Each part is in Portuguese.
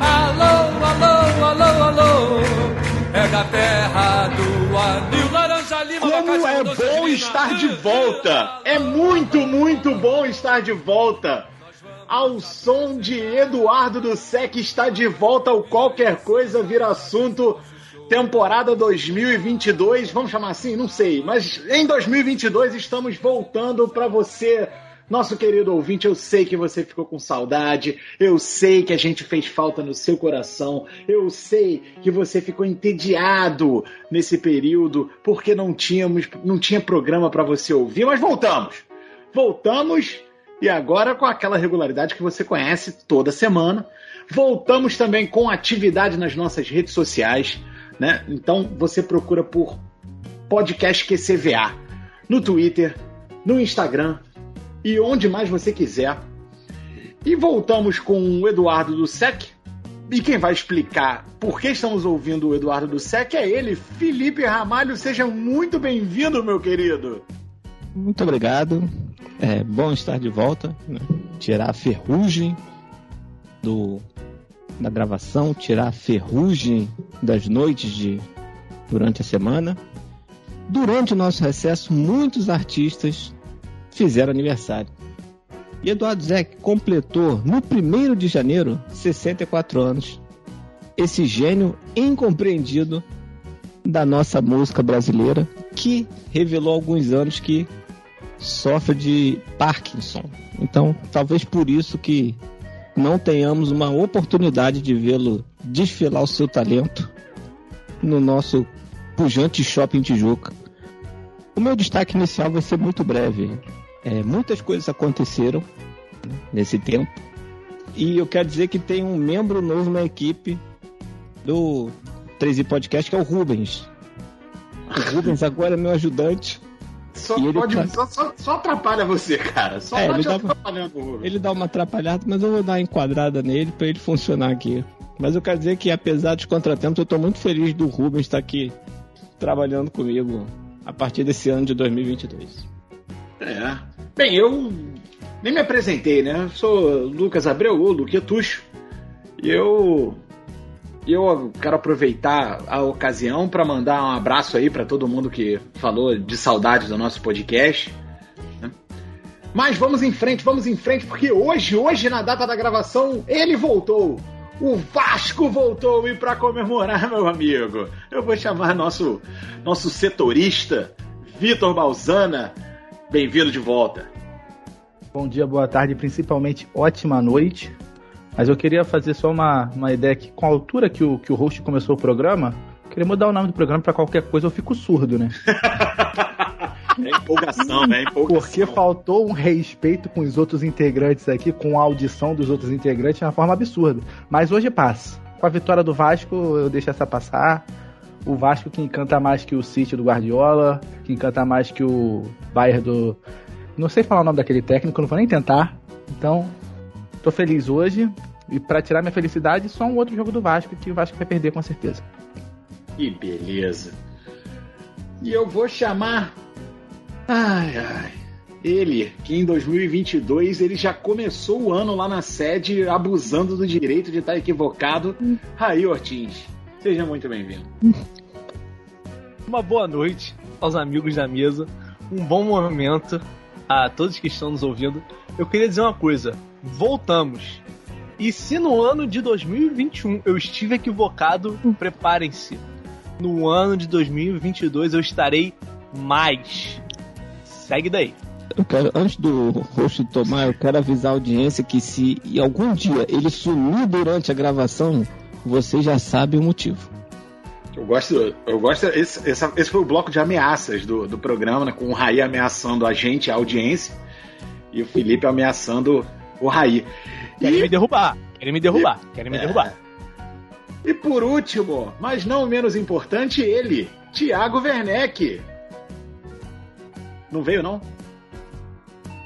Alô, alô, alô, alô. É da terra do anil laranja lima. Como é bom estar de volta! É muito, muito bom estar de volta! Ao som de Eduardo do Sec está de volta ao Qualquer Coisa Vira Assunto temporada 2022, vamos chamar assim, não sei, mas em 2022 estamos voltando para você, nosso querido ouvinte. Eu sei que você ficou com saudade, eu sei que a gente fez falta no seu coração, eu sei que você ficou entediado nesse período porque não tínhamos, não tinha programa para você ouvir, mas voltamos. Voltamos e agora com aquela regularidade que você conhece toda semana. Voltamos também com atividade nas nossas redes sociais. Né? Então você procura por podcast QCVA no Twitter, no Instagram e onde mais você quiser. E voltamos com o Eduardo do SEC. E quem vai explicar por que estamos ouvindo o Eduardo do SEC é ele, Felipe Ramalho. Seja muito bem-vindo, meu querido. Muito obrigado. É bom estar de volta. Né? Tirar a ferrugem do da gravação, tirar a ferrugem das noites de durante a semana. Durante o nosso recesso, muitos artistas fizeram aniversário. E Eduardo Zeck completou no 1 de janeiro 64 anos. Esse gênio incompreendido da nossa música brasileira, que revelou há alguns anos que sofre de Parkinson. Então, talvez por isso que não tenhamos uma oportunidade de vê-lo desfilar o seu talento no nosso pujante shopping Tijuca. O meu destaque inicial vai ser muito breve. É, muitas coisas aconteceram nesse tempo e eu quero dizer que tem um membro novo na equipe do 13 Podcast que é o Rubens. O Rubens agora é meu ajudante só, pode, faz... só, só, só, atrapalha você, cara. Só é, ele dá, ele dá uma atrapalhada, mas eu vou dar uma enquadrada nele para ele funcionar aqui. Mas eu quero dizer que, apesar dos contratempos, eu estou muito feliz do Rubens estar aqui trabalhando comigo a partir desse ano de 2022. É. Bem, eu nem me apresentei, né? Sou Lucas Abreu, ou Luquetucho. E eu eu quero aproveitar a ocasião para mandar um abraço aí para todo mundo que falou de saudade do nosso podcast. Né? Mas vamos em frente, vamos em frente, porque hoje, hoje na data da gravação, ele voltou. O Vasco voltou e para comemorar, meu amigo, eu vou chamar nosso nosso setorista Vitor Balzana. Bem-vindo de volta. Bom dia, boa tarde, principalmente ótima noite. Mas eu queria fazer só uma, uma ideia que, com a altura que o, que o host começou o programa, eu queria mudar o nome do programa para qualquer coisa, eu fico surdo, né? É empolgação, né? É empolgação. Porque faltou um respeito com os outros integrantes aqui, com a audição dos outros integrantes de uma forma absurda. Mas hoje passa. Com a vitória do Vasco, eu deixo essa passar. O Vasco que encanta mais que o City do Guardiola, que encanta mais que o Bayern do. Não sei falar o nome daquele técnico, não vou nem tentar. Então, Tô feliz hoje. E para tirar minha felicidade, só um outro jogo do Vasco que o Vasco vai perder com certeza. Que beleza. E eu vou chamar. Ai, ai. Ele, que em 2022 ele já começou o ano lá na sede abusando do direito de estar equivocado. Raí Ortins, seja muito bem-vindo. Uma boa noite aos amigos da mesa, um bom momento a todos que estão nos ouvindo. Eu queria dizer uma coisa: voltamos. E se no ano de 2021 eu estive equivocado, preparem-se. No ano de 2022 eu estarei mais. Segue daí. Eu quero, antes do host tomar, eu quero avisar a audiência que se algum dia ele sumir durante a gravação, você já sabe o motivo. Eu gosto, eu gosto. Esse, esse, esse foi o bloco de ameaças do, do programa, né, com o Raí ameaçando a gente, a audiência, e o Felipe ameaçando o Raí. Querem e... me derrubar, querem me derrubar, e... querem me é... derrubar. E por último, mas não menos importante, ele, Thiago Werneck. Não veio, não?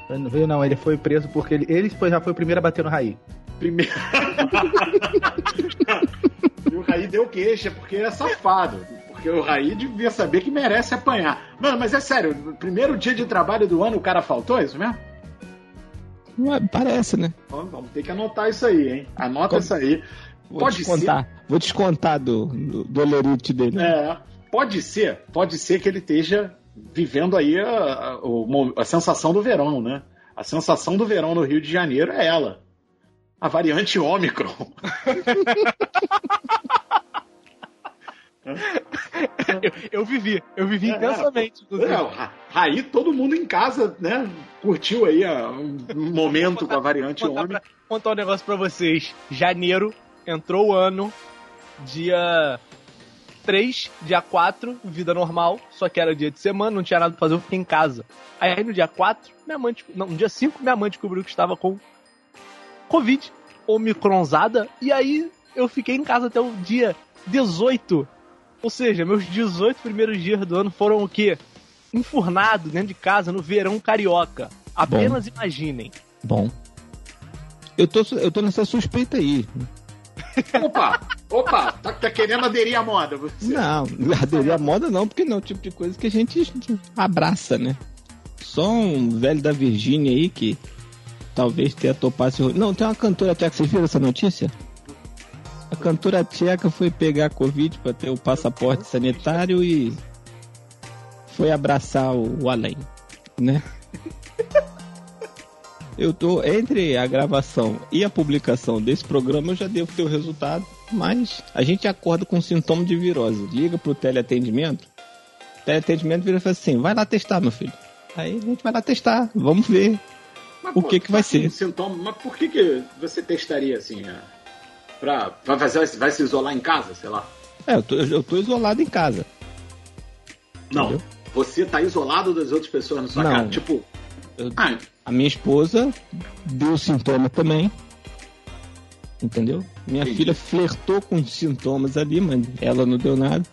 Não veio, não. Ele foi preso porque ele, ele já foi o primeiro a bater no Raí. Primeiro. e o Raí deu queixa porque é safado. Porque o Raí devia saber que merece apanhar. Mano, mas é sério, no primeiro dia de trabalho do ano o cara faltou, é isso mesmo? Ué, Parece, né? Vamos, vamos ter que anotar isso aí, hein? Anota Como- isso aí. Vou Pode descontar. Vou descontar do, do, do dele. É, pode ser, pode ser que ele esteja vivendo aí a, a- a sensação do verão, né? A sensação do verão no Rio de Janeiro é ela. A variante Ômicron. Eu, eu vivi, eu vivi É, intensamente. É, Raí, todo mundo em casa, né? Curtiu aí ó, um momento com a variante contar, Ômicron. pra, contar um negócio pra vocês. Janeiro, entrou o ano, dia 3, dia 4, vida normal, só que era dia de semana, não tinha nada pra fazer, eu fiquei em casa. Aí no dia 4, minha mãe, não, no dia 5, minha mãe descobriu que estava com Covid, omicronzada, e aí eu fiquei em casa até o dia 18. Ou seja, meus 18 primeiros dias do ano foram o quê? Enfurnado dentro de casa no verão carioca. Apenas imaginem. Bom. Eu tô, eu tô nessa suspeita aí. Opa, opa, tá, tá querendo aderir à moda? Você. Não, aderir à moda não, porque não é o tipo de coisa que a gente abraça, né? Só um velho da Virgínia aí que talvez tenha topado esse. Não, tem uma cantora tcheca, vocês viram essa notícia? A cantora tcheca foi pegar Covid pra ter o passaporte sanitário e foi abraçar o, o além, né? Eu tô entre a gravação e a publicação desse programa, eu já devo ter o resultado, mas a gente acorda com sintoma de virose. Liga pro teleatendimento, teleatendimento vira e fala assim: vai lá testar, meu filho. Aí a gente vai lá testar, vamos ver. Mas, O que que vai um ser? Sintoma, mas por que, que você testaria assim? Né? Pra, vai, fazer, vai se isolar em casa, sei lá? É, eu tô, eu tô isolado em casa. Não. Entendeu? Você tá isolado das outras pessoas na sua Não. casa. Tipo, Eu- ah, A minha esposa deu sintoma também. Entendeu? Minha Entendi. filha flertou com os sintomas ali, mas ela não deu nada.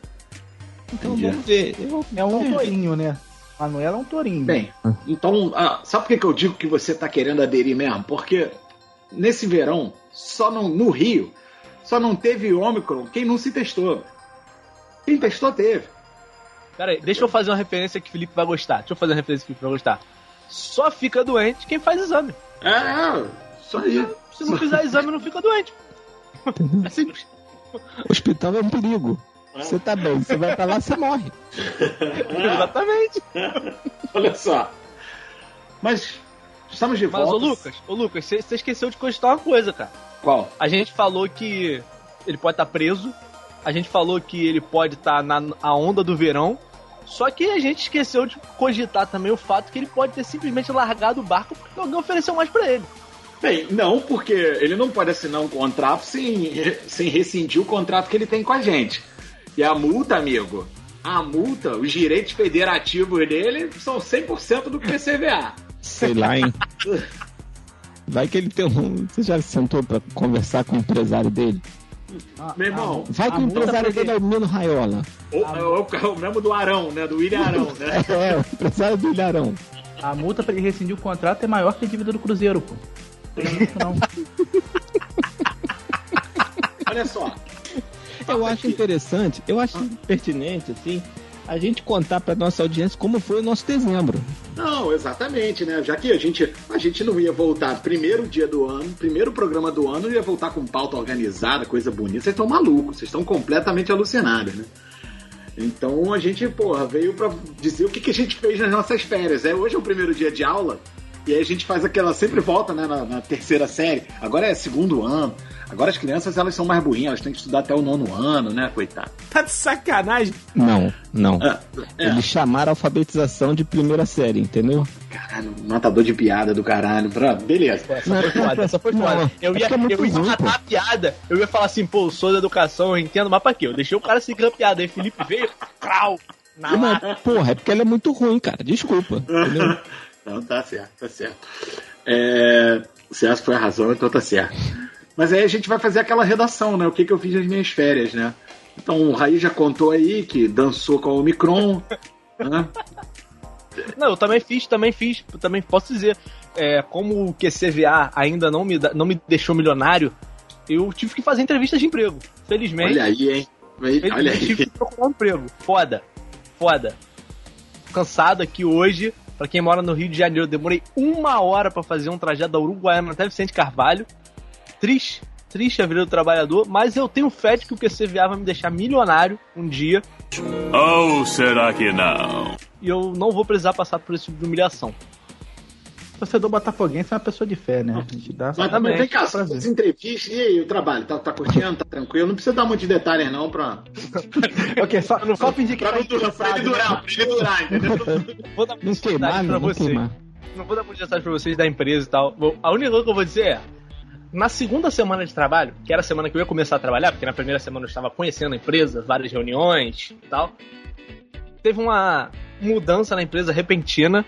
Então Entendi. vamos ver. Eu- É um tourinho, né? Manuela é um tourinho. bem, então, ah, sabe por que, que eu digo que você tá querendo aderir mesmo? Porque nesse verão, só no, no Rio, só não teve Ômicron quem não se testou. Quem testou, teve. Pera aí, deixa eu fazer uma referência que o Felipe vai gostar. Deixa eu fazer uma referência que o Felipe vai gostar. Só fica doente quem faz exame. É, é só aí. Se não fizer exame, não fica doente. É simples. Hospital é um perigo. Você tá bem, você vai pra lá, você morre. Exatamente. Olha só. Mas estamos de Mas, ô volta. Lucas, ô Lucas, você esqueceu de cogitar uma coisa, cara. Qual? A gente falou que ele pode estar preso. A gente falou que ele pode estar na a onda do verão. Só que a gente esqueceu de cogitar também o fato que ele pode ter simplesmente largado o barco porque alguém ofereceu mais pra ele. Bem, não, porque ele não pode assinar um contrato sem, sem rescindir o contrato que ele tem com a gente. E a multa, amigo, a multa, os direitos federativos dele são 100% do PCVA. Sei lá, hein? Vai que ele tem um. Você já sentou pra conversar com o empresário dele? Ah, Meu irmão, Vai que o empresário dele é o Nino Raiola. O, é o, é o mesmo do Arão, né? Do William Arão, né? É, o empresário do Ilharão. A multa pra ele rescindir o contrato é maior que a dívida do Cruzeiro, pô. Não tem isso não. Olha só. Eu acho interessante, eu acho pertinente, assim, a gente contar pra nossa audiência como foi o nosso dezembro. Não, exatamente, né? Já que a gente, a gente não ia voltar primeiro dia do ano, primeiro programa do ano, ia voltar com pauta organizada, coisa bonita. Vocês estão malucos, vocês estão completamente alucinados, né? Então a gente, porra, veio pra dizer o que, que a gente fez nas nossas férias. É, hoje é o primeiro dia de aula, e aí a gente faz aquela, sempre volta, né, na, na terceira série. Agora é segundo ano. Agora as crianças, elas são mais burrinhas, elas têm que estudar até o nono ano, né, coitado. Tá de sacanagem. Não, não. É, é. Eles chamaram a alfabetização de primeira série, entendeu? Caralho, matador de piada do caralho. Pra... Beleza. Essa foi foda, essa foi foda. Eu é ia, é muito eu ia ruim, matar pô. a piada, eu ia falar assim, pô, eu sou da educação, eu entendo, mas pra quê? Eu deixei o cara seguir a piada, aí Felipe veio, crau, na Não, lata. porra, é porque ela é muito ruim, cara. Desculpa. Entendeu? Não, tá certo, tá certo. É, se essa foi a razão, então tá certo. Mas aí a gente vai fazer aquela redação, né? O que, que eu fiz nas minhas férias, né? Então o Raí já contou aí que dançou com a Omicron, né? Não, eu também fiz, também fiz, eu também posso dizer, é, como o QCVA ainda não me, não me deixou milionário, eu tive que fazer entrevistas de emprego. Felizmente, Olha aí, hein? Aí- felizmente Olha tive aí. que procurar um emprego. Foda, foda. Cansado aqui hoje Pra quem mora no Rio de Janeiro, eu demorei uma hora pra fazer um trajeto da Uruguaiana até Vicente Carvalho. Triste, triste a vida do trabalhador, mas eu tenho fé de que o PCVA vai me deixar milionário um dia. Ou será que não? E eu não vou precisar passar por esse tipo de humilhação. Torcedor botafoguense é uma pessoa de fé, né? A gente dá Mas também vem cá, as entrevistas, e aí, o trabalho? Tá, tá curtindo? Tá tranquilo? Não precisa dar muito de detalhes, não, pra, Ok, só, só fingir que pra, tá não durar, pra ele durar, né? pra ele durar, entendeu? Vou dar Não muitos queimar, detalhes não, pra não vocês. Não vou dar muitos detalhes pra vocês da empresa e tal. Vou- A única coisa que eu vou dizer é. Na segunda semana de trabalho, que era a semana que eu ia começar a trabalhar, porque na primeira semana eu estava conhecendo a empresa, várias reuniões e tal, teve uma mudança na empresa repentina,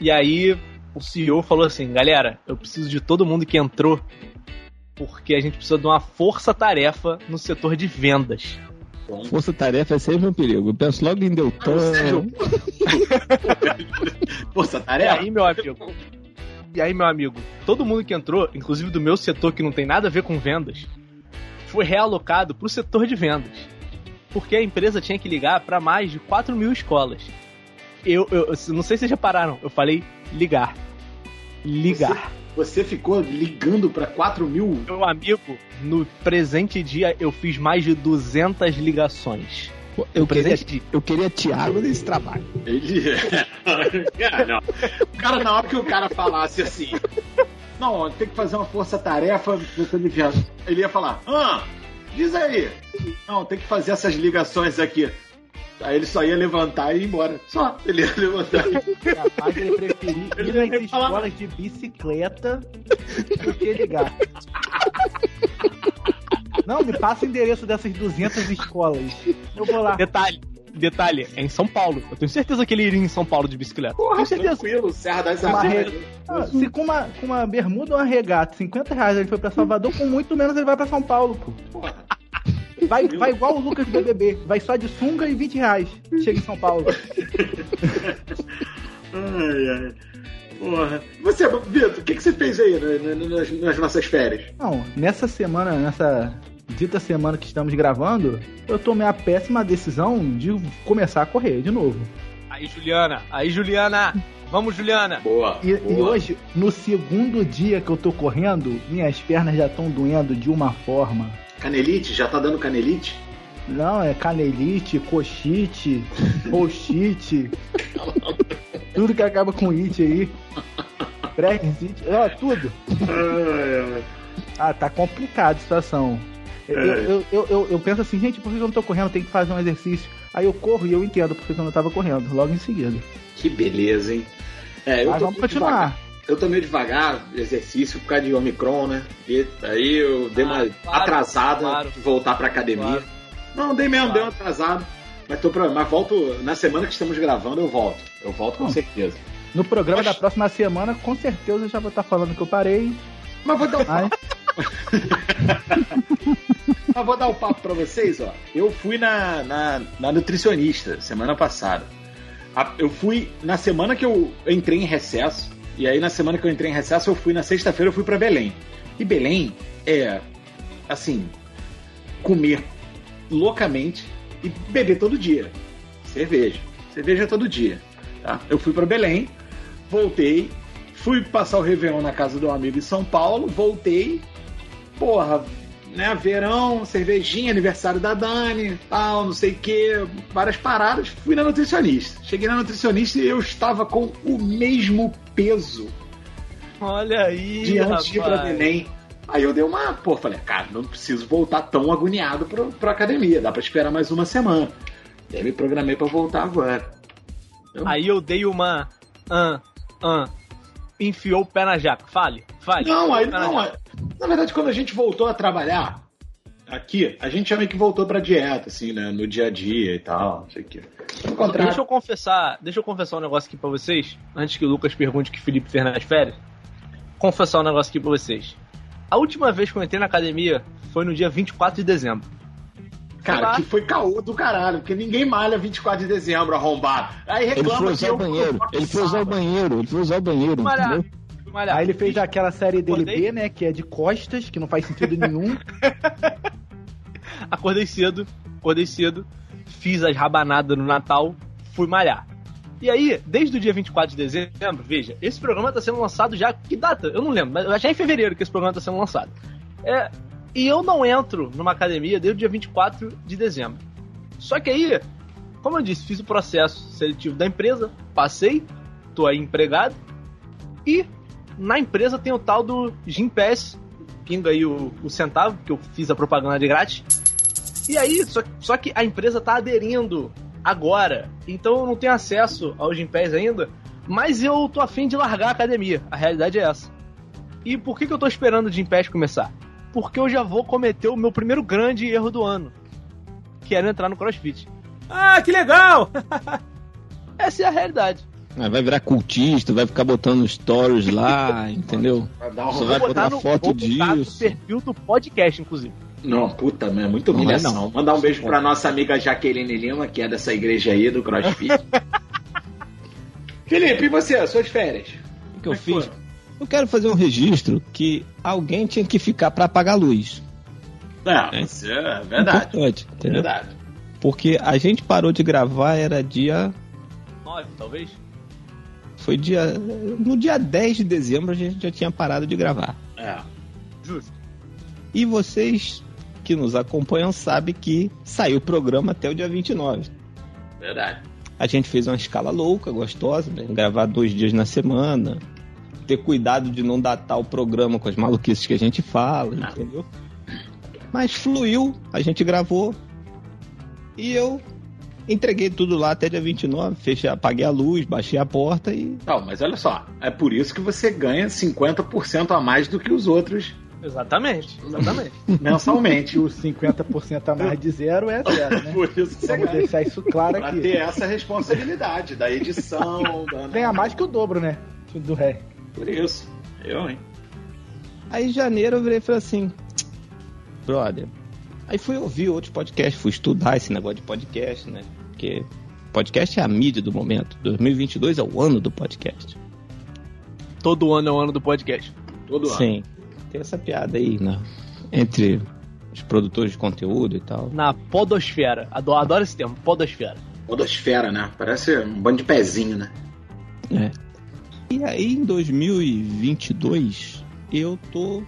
e aí o CEO falou assim: galera, eu preciso de todo mundo que entrou, porque a gente precisa de uma força-tarefa no setor de vendas. Força tarefa é sempre um perigo. Eu penso logo em Deltan. Sério? Força E tarefa? aí, meu amigo. E aí, meu amigo, todo mundo que entrou, inclusive do meu setor que não tem nada a ver com vendas, foi realocado pro setor de vendas. Porque a empresa tinha que ligar para mais de 4 mil escolas. Eu, eu, eu não sei se vocês repararam, eu falei ligar. Ligar. Você ficou ligando pra 4 mil? Meu amigo, no presente dia eu fiz mais de 200 ligações. Eu queria, eu queria Thiago nesse trabalho. Ele. Cara, não. O cara, na hora que o cara falasse assim. Não, tem que fazer uma força-tarefa. Ele ia falar: Ah, diz aí. Não, tem que fazer essas ligações aqui. Aí ele só ia levantar e ir embora. Só. Ele ia levantar. Capaz ele preferir Ele ir nas falar escolas de bicicleta do que ligar. Não, me passa o endereço dessas 200 escolas. Eu vou lá. Detalhe, detalhe, é em São Paulo. Eu tenho certeza que ele iria em São Paulo de bicicleta. Porra, tenho certeza. tranquilo. Serra das Uma Armas. re- Ah, se com uma, com uma bermuda ou uma regata, 50 reais ele foi pra Salvador, com muito menos ele vai pra São Paulo, pô. Porra. Vai, vai igual o Lucas do BBB, vai só de sunga e 20 reais. Chega em São Paulo. Ai, ai. Porra. Você, Vitor, o que, que você fez aí na- na- nas, nas nossas férias? Não, nessa semana, nessa dita semana que estamos gravando, eu tomei a péssima decisão de começar a correr de novo. Aí, Juliana, aí, Juliana. Vamos, Juliana. Boa. E, boa. e hoje, no segundo dia que eu tô correndo, minhas pernas já estão doendo de uma forma. Canelite? Já tá dando canelite? Não, é canelite, coxite, roxite, tudo que acaba com it aí. Brexit, ó, tudo. Ah, tá complicada a situação. Eu, É. eu, eu, eu, eu penso assim, gente, por que eu não tô correndo? Tem que fazer um exercício. Aí eu corro e eu entendo por que eu não tava correndo, logo em seguida. Que beleza, hein? É, eu Mas tô vamos continuar. devagar. Eu tô meio devagar, exercício, por causa de Omicron, né? E aí eu dei uma Ah, claro, atrasada claro. de voltar pra academia. Claro. Não, dei mesmo, Claro. dei uma atrasada. Mas, tô pra, mas volto, na semana que estamos gravando, eu volto. Eu volto com Hum. certeza. No programa Mas- da próxima semana, com certeza eu já vou estar falando que eu parei. Mas vou dar um Ai, Mas vou dar o papo pra vocês, ó. Eu fui na, na, na nutricionista semana passada. Eu fui na semana que eu entrei em recesso. E aí, na semana que eu entrei em recesso, eu fui na sexta-feira, eu fui pra Belém. E Belém é, assim, comer loucamente e beber todo dia. Cerveja. Cerveja todo dia. Tá? Eu fui pra Belém, voltei, fui passar o Réveillon na casa de um amigo em São Paulo, voltei, porra, né, verão, cervejinha, aniversário da Dani, tal, não sei o que, várias paradas. Fui na nutricionista. Cheguei na nutricionista e eu estava com o mesmo peso Olha aí, de antes de ir pra. Belém. Aí eu dei uma, pô, falei, cara, não preciso voltar tão agoniado pro, pra academia, dá pra esperar mais uma semana. E aí me programei pra voltar agora. Aí eu dei uma. Ah, ah. Enfiou o pé na jaca. Fale, fale. Não, aí não. aí- Na verdade, quando a gente voltou a trabalhar aqui, a gente já meio que voltou pra dieta, assim, né? No dia a dia e tal, não sei o quê. Contrário. Deixa eu confessar, deixa eu confessar um negócio aqui pra vocês, antes que o Lucas pergunte o que o Felipe fez nas férias. Confessar um negócio aqui pra vocês. A última vez que eu entrei na academia foi no dia 24 de dezembro. Cara, Tá. que foi caô do caralho, porque ninguém malha 24 de dezembro, arrombado. Aí Ele reclama foi que usar eu o banheiro. Ele foi usar o banheiro. Ele foi usar o banheiro. Malhar. Entendeu? Malhar. Aí ele fez aquela série Acordei. DLB, né? Que é de costas, que não faz sentido nenhum. Acordei cedo, acordei cedo, fiz as rabanadas no Natal, fui malhar. E aí, desde o dia 24 de dezembro, veja, esse programa está sendo lançado já. Que data? Eu não lembro, mas já é em fevereiro que esse programa está sendo lançado. É, e eu não entro numa academia desde o dia 24 de dezembro. Só que aí, como eu disse, fiz o processo seletivo da empresa, passei, tô aí empregado. E na empresa tem o tal do Gimpass, pinga aí o, o centavo, que eu fiz a propaganda de grátis. E aí, só, só que a empresa tá aderindo agora. Então eu não tenho acesso ao Gympass ainda. Mas eu tô afim de largar a academia. A realidade é essa. E por que, que eu tô esperando o Gympass começar? Porque eu já vou cometer o meu primeiro grande erro do ano. Que era entrar no CrossFit. Ah, que legal! Essa é a realidade. Vai virar cultista, vai ficar botando stories lá, entendeu? Vai dar Você vai botar no, foto vou botar no disso. perfil do podcast, inclusive. Não, puta, é muito Não humilhação. não. Mandar um beijo pra nossa amiga Jaqueline Lima, que é dessa igreja aí do CrossFit. Felipe, e você? Suas férias? O que eu Como é fiz? foi? Eu quero fazer um registro que alguém tinha que ficar pra apagar a luz. Não, É. isso é verdade. Importante, entendeu? Verdade. Porque a gente parou de gravar, era dia. Nove, talvez? Foi dia. No dia 10 de dezembro a gente já tinha parado de gravar. É. Justo. E vocês que nos acompanham sabem que saiu o programa até o dia 29. Verdade. A gente fez uma escala louca, gostosa, né? Gravar dois dias na semana. Ter cuidado de não datar o programa com as maluquices que a gente fala, entendeu? Mas fluiu, a gente gravou. E eu entreguei tudo lá até dia 29. Fechei, apaguei a luz, baixei a porta e. Não, mas olha só. É por isso que você ganha 50% a mais do que os outros Exatamente, exatamente. mensalmente. O 50% a mais de zero é zero, né? por isso que você Vamos ganha. deixar isso claro Pra aqui. ter essa responsabilidade da edição. da... Ganha mais que o dobro, né? Do ré. Por isso. Eu, hein? Aí em janeiro eu virei e falei assim, brother. Aí fui ouvir outros podcasts, fui estudar esse negócio de podcast, né? Porque podcast é a mídia do momento. 2022 é o ano do podcast. Todo ano é o ano do podcast. Todo ano. Sim. Tem essa piada aí, né? Entre os produtores de conteúdo e tal. Na podosfera. Adoro, adoro esse termo, podosfera. Podosfera, né? Parece um bando de pezinho, né? É. E aí em 2022 eu tô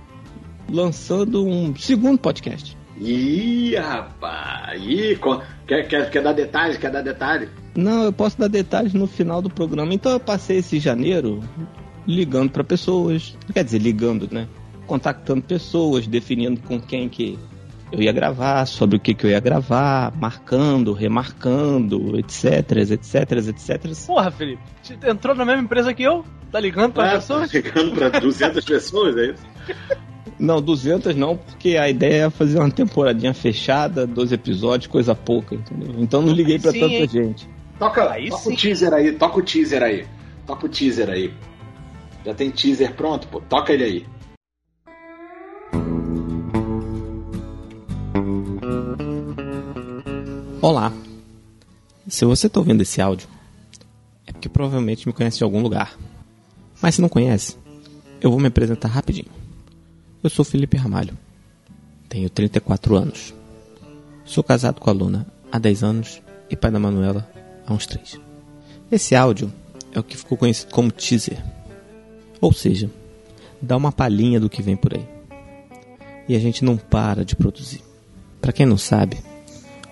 lançando um segundo podcast. Ih, rapaz. Ih, quer, quer, quer dar detalhes? Quer dar detalhe? Não, eu posso dar detalhes no final do programa. Então eu passei esse janeiro ligando para pessoas, quer dizer, ligando, né? Contactando pessoas, definindo com quem que eu ia gravar, sobre o que que eu ia gravar, marcando, remarcando, etc, etc, etc. Porra, Felipe, você entrou na mesma empresa que eu? Tá ligando pra Ah, pessoas? Chegando pra 200 pessoas, é isso? Não, 200 não, porque a ideia é fazer uma temporadinha fechada, 12 episódios, coisa pouca, entendeu? Então não liguei pra Sim, tanta hein? gente. Toca, Aí toca sim. o teaser aí, toca o teaser aí. Toca o teaser aí. Já tem teaser pronto, pô. Toca ele aí. Olá. Se você está ouvindo esse áudio, é porque provavelmente me conhece de algum lugar. Mas se não conhece, eu vou me apresentar rapidinho. Eu sou Felipe Ramalho. Tenho 34 anos. Sou casado com a Luna há 10 anos e pai da Manuela há uns 3. Esse áudio é o que ficou conhecido como teaser. Ou seja, dá uma palhinha do que vem por aí. E a gente não para de produzir. Para quem não sabe,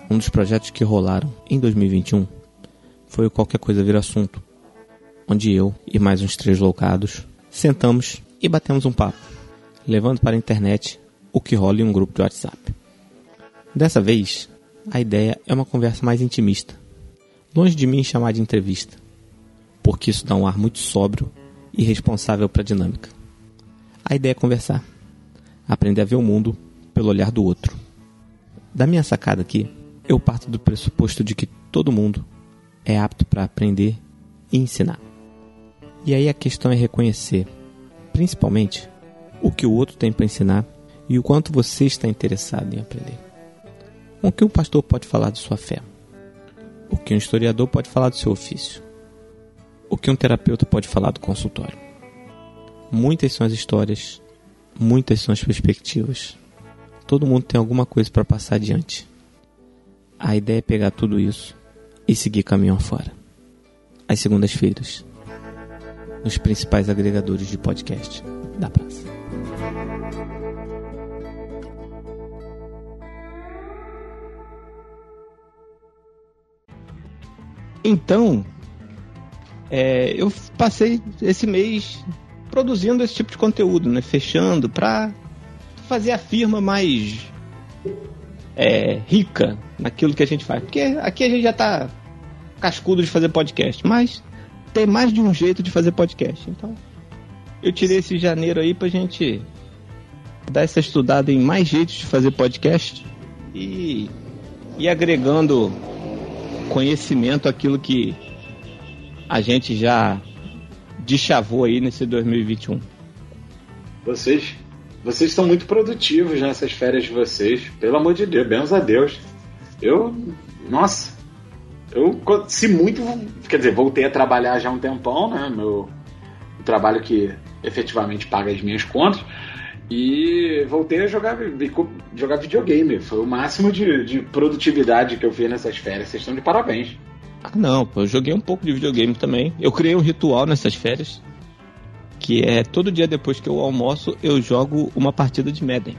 um dos projetos que rolaram em 2021 foi o Qualquer Coisa Vira Assunto, onde eu e mais uns três loucados sentamos e batemos um papo, levando para a internet o que rola em um grupo de WhatsApp. Dessa vez, a ideia é uma conversa mais intimista, longe de mim chamar de entrevista, porque isso dá um ar muito sóbrio e responsável para a dinâmica. A ideia é conversar, aprender a ver o mundo pelo olhar do outro. Da minha sacada aqui, eu parto do pressuposto de que todo mundo é apto para aprender e ensinar. E aí a questão é reconhecer, principalmente, o que o outro tem para ensinar e o quanto você está interessado em aprender. O que um pastor pode falar de sua fé? O que um historiador pode falar do seu ofício? O que um terapeuta pode falar do consultório? Muitas são as histórias, muitas são as perspectivas. Todo mundo tem alguma coisa para passar adiante. A ideia é pegar tudo isso e seguir caminho afora. às segundas-feiras, nos principais agregadores de podcast da praça. Então, é, eu passei esse mês produzindo esse tipo de conteúdo, né? Fechando para fazer a firma mais é, rica naquilo que a gente faz. Porque aqui a gente já tá cascudo de fazer podcast, mas tem mais de um jeito de fazer podcast. Então, eu tirei esse janeiro aí pra gente dar essa estudada em mais jeitos de fazer podcast e, e agregando conhecimento aquilo que a gente já deschavou aí nesse 2021. Vocês, vocês estão muito produtivos nessas férias de vocês. Pelo amor de Deus, bens a Deus. Eu, nossa, eu se muito, quer dizer, voltei a trabalhar já um tempão, né? Meu trabalho que efetivamente paga as minhas contas. E voltei a jogar, jogar videogame. Foi o máximo de, de produtividade que eu vi nessas férias. Vocês estão de parabéns. Ah, não, eu joguei um pouco de videogame também. Eu criei um ritual nessas férias. Que é todo dia depois que eu almoço, eu jogo uma partida de Madden.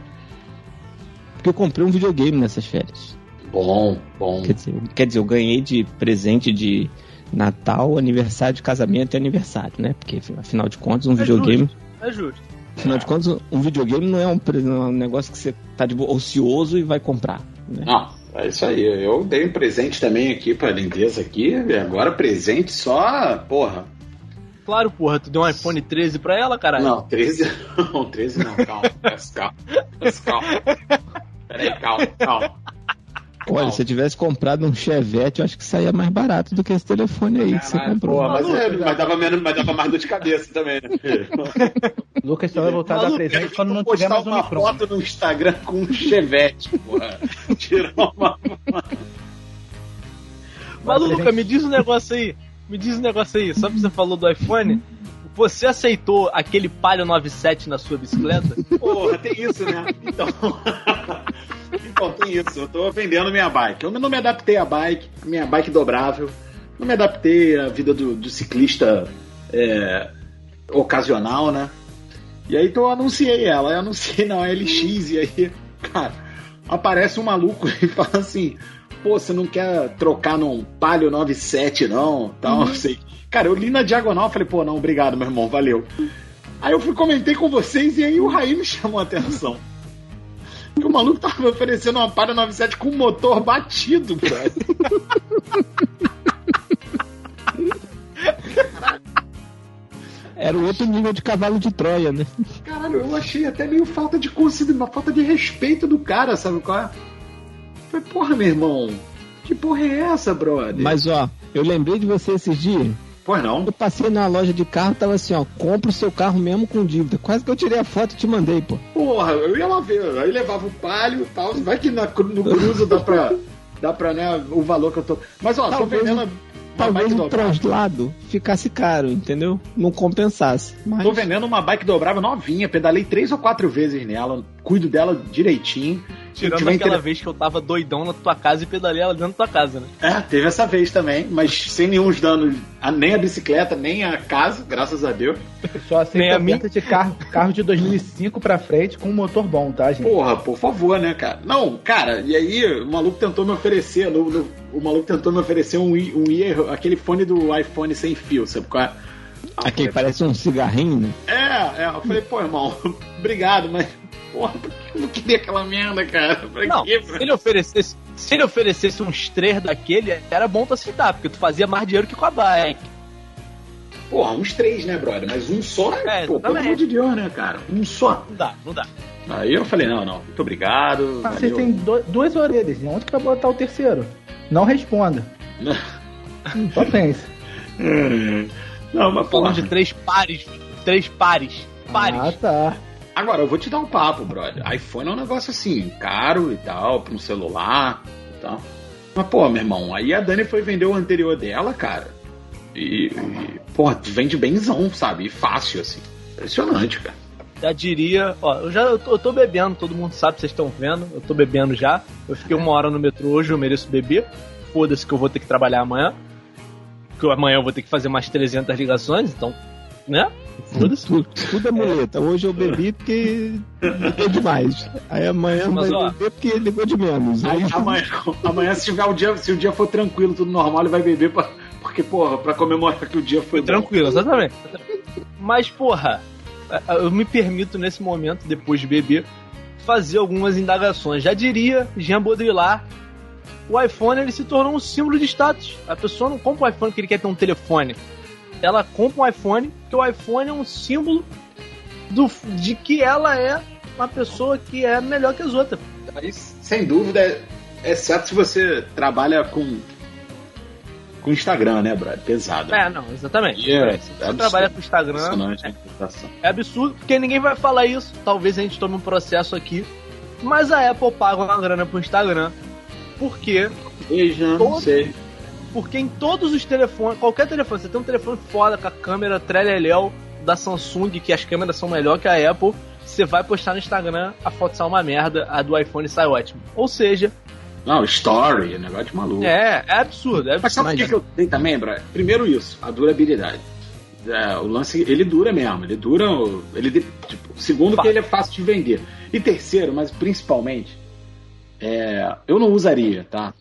Porque eu comprei um videogame nessas férias. Bom, bom. Quer dizer, quer dizer eu ganhei de presente de Natal, aniversário de casamento e aniversário, né? Porque afinal de contas, um é videogame. Justo, é justo. Afinal de contas, um videogame não é um, um negócio que você tá de ocioso e vai comprar. Né? Não, é isso aí. Eu dei um presente também aqui pra lindeza aqui. E agora presente só, porra. Claro, porra, tu deu um iPhone 13 pra ela, caralho? Não, 13 não, 13 não, calma, calma, calma. Peraí, calma, calma. Olha, se eu tivesse comprado um Chevette, eu acho que saía mais barato do que esse telefone aí que você comprou. Porra, mas, é, mas, dava menos, mas dava mais dor de cabeça também, né? Lucas só vai voltar da presente quando não tiver mais um uma foto no Instagram com um Chevette, porra. Tirar uma... Maluca, me diz um negócio aí. Me diz um negócio aí. Só que você falou do iPhone. Você aceitou aquele Palio 97 na sua bicicleta? Porra, tem isso, né? Então. então, tem isso. Eu tô vendendo minha bike. Eu não me adaptei à bike, minha bike dobrável. Não me adaptei à vida do, do ciclista é, ocasional, né? E aí então eu anunciei ela. Eu anunciei na OLX e aí, cara, aparece um maluco e fala assim: pô, você não quer trocar num Palio 97 não? Tal, uhum. sei. Cara, eu li na diagonal falei, pô, não, obrigado, meu irmão, valeu. Aí eu fui comentei com vocês e aí o Raí me chamou a atenção. Que o maluco tava me oferecendo uma Palio 97 com motor batido, brother. Era o outro nível de cavalo de Troia, né? Caralho, eu achei até meio falta de consideração, uma falta de respeito do cara, sabe qual é? Falei, porra, meu irmão, que porra é essa, brother? Mas ó, eu lembrei de você esses dias. Pois não. Eu passei na loja de carro, tava assim, ó, compra o seu carro mesmo com dívida. Quase que eu tirei a foto e te mandei, pô. Porra, eu ia lá ver, aí levava o palio e tal, vai que na, no cruzo dá pra, dá pra, né, o valor que eu tô... Mas ó, Talvez tô vendendo... Talvez o translado ficasse caro, entendeu? Não compensasse. Mas... Tô vendendo uma bike dobrável novinha, pedalei três ou quatro vezes nela, cuido dela direitinho. Tirando aquela inter... vez que eu tava doidão na tua casa e pedalei ela dentro da tua casa, né? É, teve essa vez também, mas sem nenhum danos, nem a bicicleta, nem a casa, graças a Deus. Só assim nem a de carro, carro de 2005 pra frente com um motor bom, tá, gente? Porra, por favor, né, cara? Não, cara, e aí o maluco tentou me oferecer, no, no, o maluco tentou me oferecer um, um aquele fone do iPhone sem fio, sabe qual é? Aquele parece um cigarrinho, né? É, é, eu falei, pô, irmão, obrigado, mas porra, por que eu não queria aquela merda, cara? Pra não, quê, se ele oferecesse, se ele oferecesse uns três daquele, era bom tu aceitar, porque tu fazia mais dinheiro que com a bike. Porra, uns três, né, brother? Mas um só, é, pô, pelo amor de Deus, né, cara? Um só. Não dá, não dá. Aí eu falei, não, não, muito obrigado. Ah, você tem do, duas orelhas, né? onde que vai botar o terceiro? Não responda. Só pense. Não, mas falando de três pares, três pares. Pares. Ah, tá. Agora, eu vou te dar um papo, brother. iPhone é um negócio assim, caro e tal, pra um celular e tal. Mas, pô, meu irmão, aí a Dani foi vender o anterior dela, cara. E, e pô, vende benzão, sabe? E fácil, assim. Impressionante, cara. Já diria, ó, eu já eu tô, eu tô bebendo, todo mundo sabe, vocês estão vendo, eu tô bebendo já. Eu fiquei uma hora no metrô hoje, eu mereço beber. Foda-se que eu vou ter que trabalhar amanhã. porque amanhã eu vou ter que fazer mais 300 ligações, então, né? Foda-se. Tudo, tudo é muleta. Hoje eu bebi porque liguei demais. Aí amanhã Mas, vai ó, beber porque ligou de menos. Aí, Aí, amanhã, amanhã, se tiver o dia, se o dia for tranquilo, tudo normal, ele vai beber pra, porque, porra, pra comemorar que o dia foi Foi bom. tranquilo, exatamente. Mas, porra, eu me permito nesse momento, depois de beber, fazer algumas indagações. Já diria Jean Baudrillard, o iPhone ele se tornou um símbolo de status. A pessoa não compra o iPhone porque ele quer ter um telefone. Ela compra um iPhone porque o iPhone é um símbolo do, de que ela é uma pessoa que é melhor que as outras. Aí, sem dúvida, exceto se você trabalha com com Instagram, né, brother? Pesado. É, não, exatamente. E é- Se é você absurdo. trabalha com Instagram, reputação. É absurdo, porque ninguém vai falar isso. Talvez a gente tome um processo aqui. Mas a Apple paga uma grana pro Instagram. Por quê? Veja, não sei. Porque em todos os telefones, qualquer telefone, você tem um telefone foda com a câmera treleléu da Samsung, que as câmeras são melhor que a Apple, você vai postar no Instagram, a foto sai uma merda, a do iPhone sai ótima. Ou seja, Não, story, é negócio de maluco. é, é absurdo. É Mas sabe absurdo. por que, que eu tenho também, brother? Primeiro isso, a durabilidade. É, o lance, ele dura mesmo, ele dura. Ele, tipo, segundo, que ele é fácil de vender. E terceiro, mas principalmente, é, eu não usaria, tá?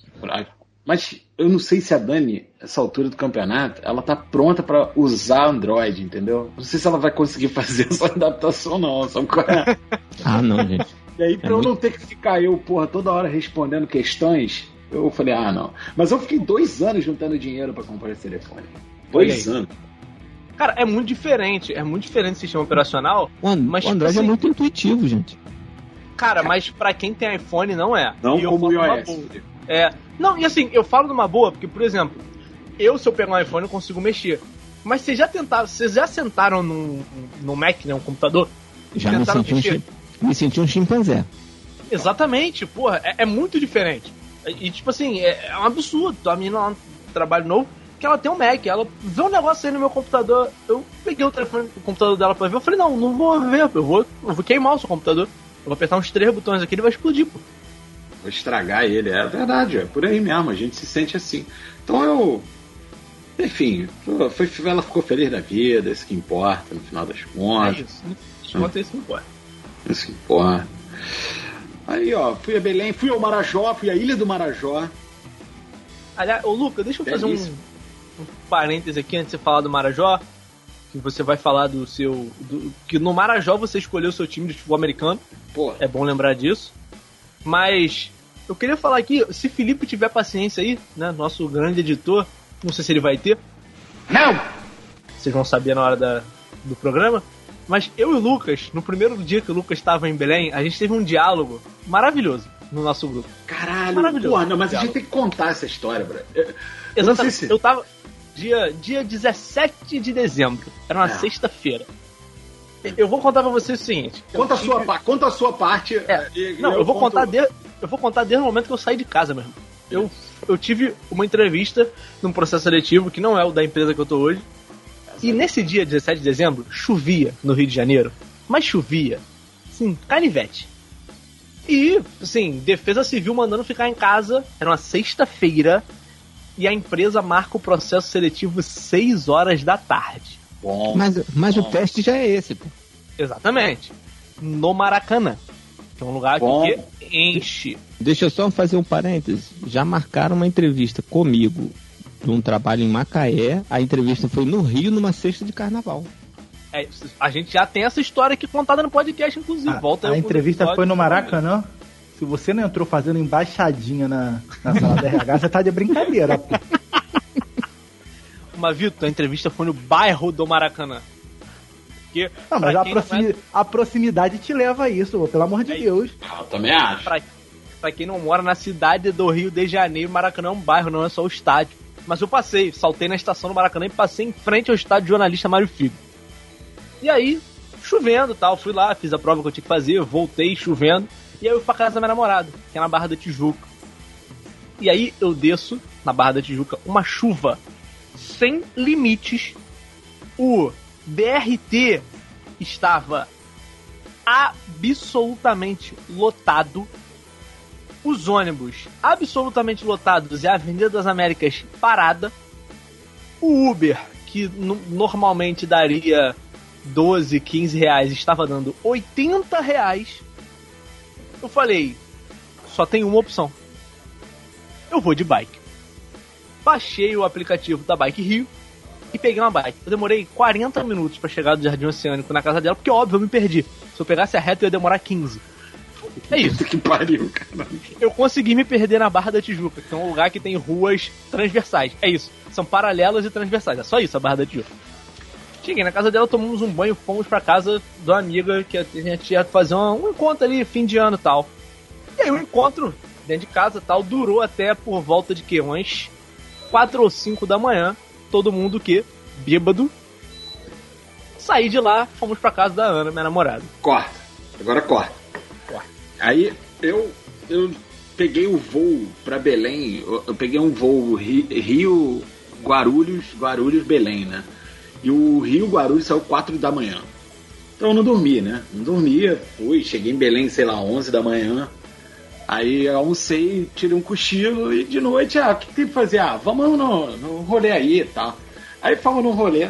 Mas eu não sei se a Dani, essa altura do campeonato, ela tá pronta pra usar Android, entendeu? Não sei se ela vai conseguir fazer essa adaptação, não. Sabe qual é? Ah, não, gente. E aí, pra É eu muito- não ter que ficar eu, porra, toda hora respondendo questões, eu falei, ah, não. Mas eu fiquei dois anos juntando dinheiro pra comprar esse telefone. Dois anos. Cara, é muito diferente. É muito diferente o sistema operacional. O, An- Mas, o Android é assim- muito intuitivo, gente. Cara, mas pra quem tem iPhone não é. Não E como o iOS. É. Não, e assim, eu falo numa boa, porque, por exemplo, eu, se eu pegar um iPhone, eu consigo mexer. Mas vocês já tentaram, vocês já sentaram num, num Mac, né? Um computador? Já me senti, um, mexer? me senti um chimpanzé. Exatamente, porra, é, é muito diferente. E, tipo assim, é, é um absurdo. A menina lá no trabalho novo, que ela tem um Mac, ela vê um negócio aí no meu computador. Eu peguei o telefone, o computador dela pra ver, eu falei, não, não vou ver, eu vou, eu vou queimar o seu computador. Eu vou apertar uns três botões aqui, ele vai explodir, pô. Vou estragar ele. É verdade, é por aí mesmo. A gente se sente assim. Então eu. Enfim, foi, ela ficou feliz da vida, isso que importa, no final das É contas. isso. Desconta isso, não pode. Isso que importa. Aí, ó, fui a Belém, fui ao Marajó, fui à Ilha do Marajó. Aliás, ô Luca, deixa eu fazer um, um parêntese aqui antes de você falar do Marajó. Que você vai falar do seu. do- que no Marajó você escolheu o seu time de futebol americano. Pô, É bom lembrar disso. Mas eu queria falar aqui, se Felipe tiver paciência aí, né? Nosso grande editor, não sei se ele vai ter. não! Vocês vão saber na hora da, do programa. Mas eu e o Lucas, no primeiro dia que o Lucas estava em Belém, a gente teve um diálogo maravilhoso no nosso grupo. Caralho, Maravilhoso. porra, não, mas a Diálogo. gente tem que contar essa história, bro. Eu- não Exatamente. sei se- Eu tava. Dia, dia 17 de dezembro. Era uma É. sexta-feira. Eu vou contar pra vocês o seguinte. Conta a, Eu sua, conta a sua parte. É, e- Não, eu, vou conto- contar desde, eu vou contar desde o momento que eu saí de casa mesmo. Eu, eu tive uma entrevista num processo seletivo que não é o da empresa que eu tô hoje. E nesse dia, 17 de dezembro, chovia no Rio de Janeiro. Mas chovia. Sim, canivete. E, assim, Defesa Civil mandando ficar em casa. Era uma sexta-feira. E a empresa marca o processo seletivo 6 horas da tarde. Bom, Mas, mas o teste já é esse, pô. Exatamente. No Maracanã. Que é um lugar Bom. que enche. Deixa eu só fazer um parêntese. Já marcaram uma entrevista comigo de um trabalho em Macaé. A entrevista foi no Rio, numa sexta de carnaval. É, a gente já tem essa história aqui contada no podcast, inclusive. A, Volta a entrevista episódio. foi no Maracanã. Se você não entrou fazendo embaixadinha na, na sala da RH, você tá de brincadeira, pô. Mas, Vitor, a entrevista foi no bairro do Maracanã. Porque, Não, mas a, não a proximidade te leva a isso, pô, pelo amor de É Deus. eu também acho. pra, pra quem não mora na cidade do Rio de Janeiro, Maracanã é um bairro, não é só o estádio. Mas eu passei, saltei na estação do Maracanã e passei em frente ao estádio jornalista Mário Figo. E aí, chovendo e tal, fui lá, fiz a prova que eu tinha que fazer, voltei chovendo, e aí eu fui pra casa da minha namorada, que é na Barra da Tijuca. E aí eu desço na Barra da Tijuca, uma chuva sem limites. O BRT estava absolutamente lotado. Os ônibus absolutamente lotados e a Avenida das Américas parada. O Uber, que no- normalmente daria 12, 15 reais, estava dando 80 reais. Eu falei, só tem uma opção. Eu vou de bike. Baixei o aplicativo da Bike Rio e peguei uma bike. Eu demorei 40 minutos pra chegar do Jardim Oceânico na casa dela, porque óbvio, eu me perdi. Se eu pegasse a reta, eu ia demorar 15. É isso. que pariu, cara. Eu consegui me perder na Barra da Tijuca, que é um lugar que tem ruas transversais. É isso. São paralelas e transversais. É só isso a Barra da Tijuca. Cheguei na casa dela, tomamos um banho, fomos pra casa de uma amiga que a gente ia fazer um, um encontro ali, fim de ano e tal. E aí o encontro dentro de casa e tal durou até por volta de que? Umas 4 ou 5 da manhã. Todo mundo que? Bêbado. Saí de lá, fomos pra casa da Ana, minha namorada. Corta. Agora corta. Corta. Aí eu, eu peguei o voo pra Belém. Eu, peguei um voo Ri- Rio, Guarulhos, Guarulhos, Belém, né? E o Rio Guarulhos saiu 4 da manhã. Então eu não dormi, né? Não dormia. Fui, cheguei em Belém, sei lá, 11 da manhã. Aí almocei, tirei um cochilo e de noite, ah, o que, que tem pra fazer? Ah, vamos no, no rolê aí e tal. Aí fomos no rolê.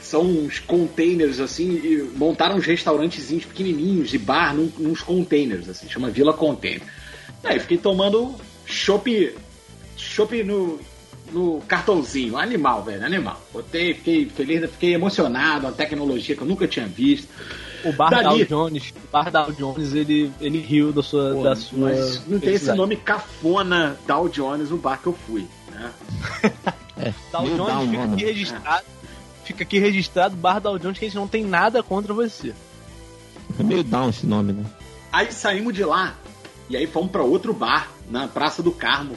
São uns containers assim, e montaram uns restaurantezinhos pequenininhos de bar num, nos containers, assim, chama Vila Container. Aí fiquei tomando chopp chopp no, no cartãozinho, animal, velho, animal. Botei, fiquei feliz, fiquei emocionado, uma tecnologia que eu nunca tinha visto. O Bar Dali. Jones, o Bar Dow Jones, ele, ele riu da sua, Pô, da sua mas não tem esse nome cafona Dow Jones no bar que eu fui, né? É, Dow Jones fica mano. aqui registrado. Fica aqui registrado, Bar Dow Jones, que a gente não tem nada contra você. É meio down esse nome, né? Aí saímos de lá e aí fomos pra outro bar na Praça do Carmo,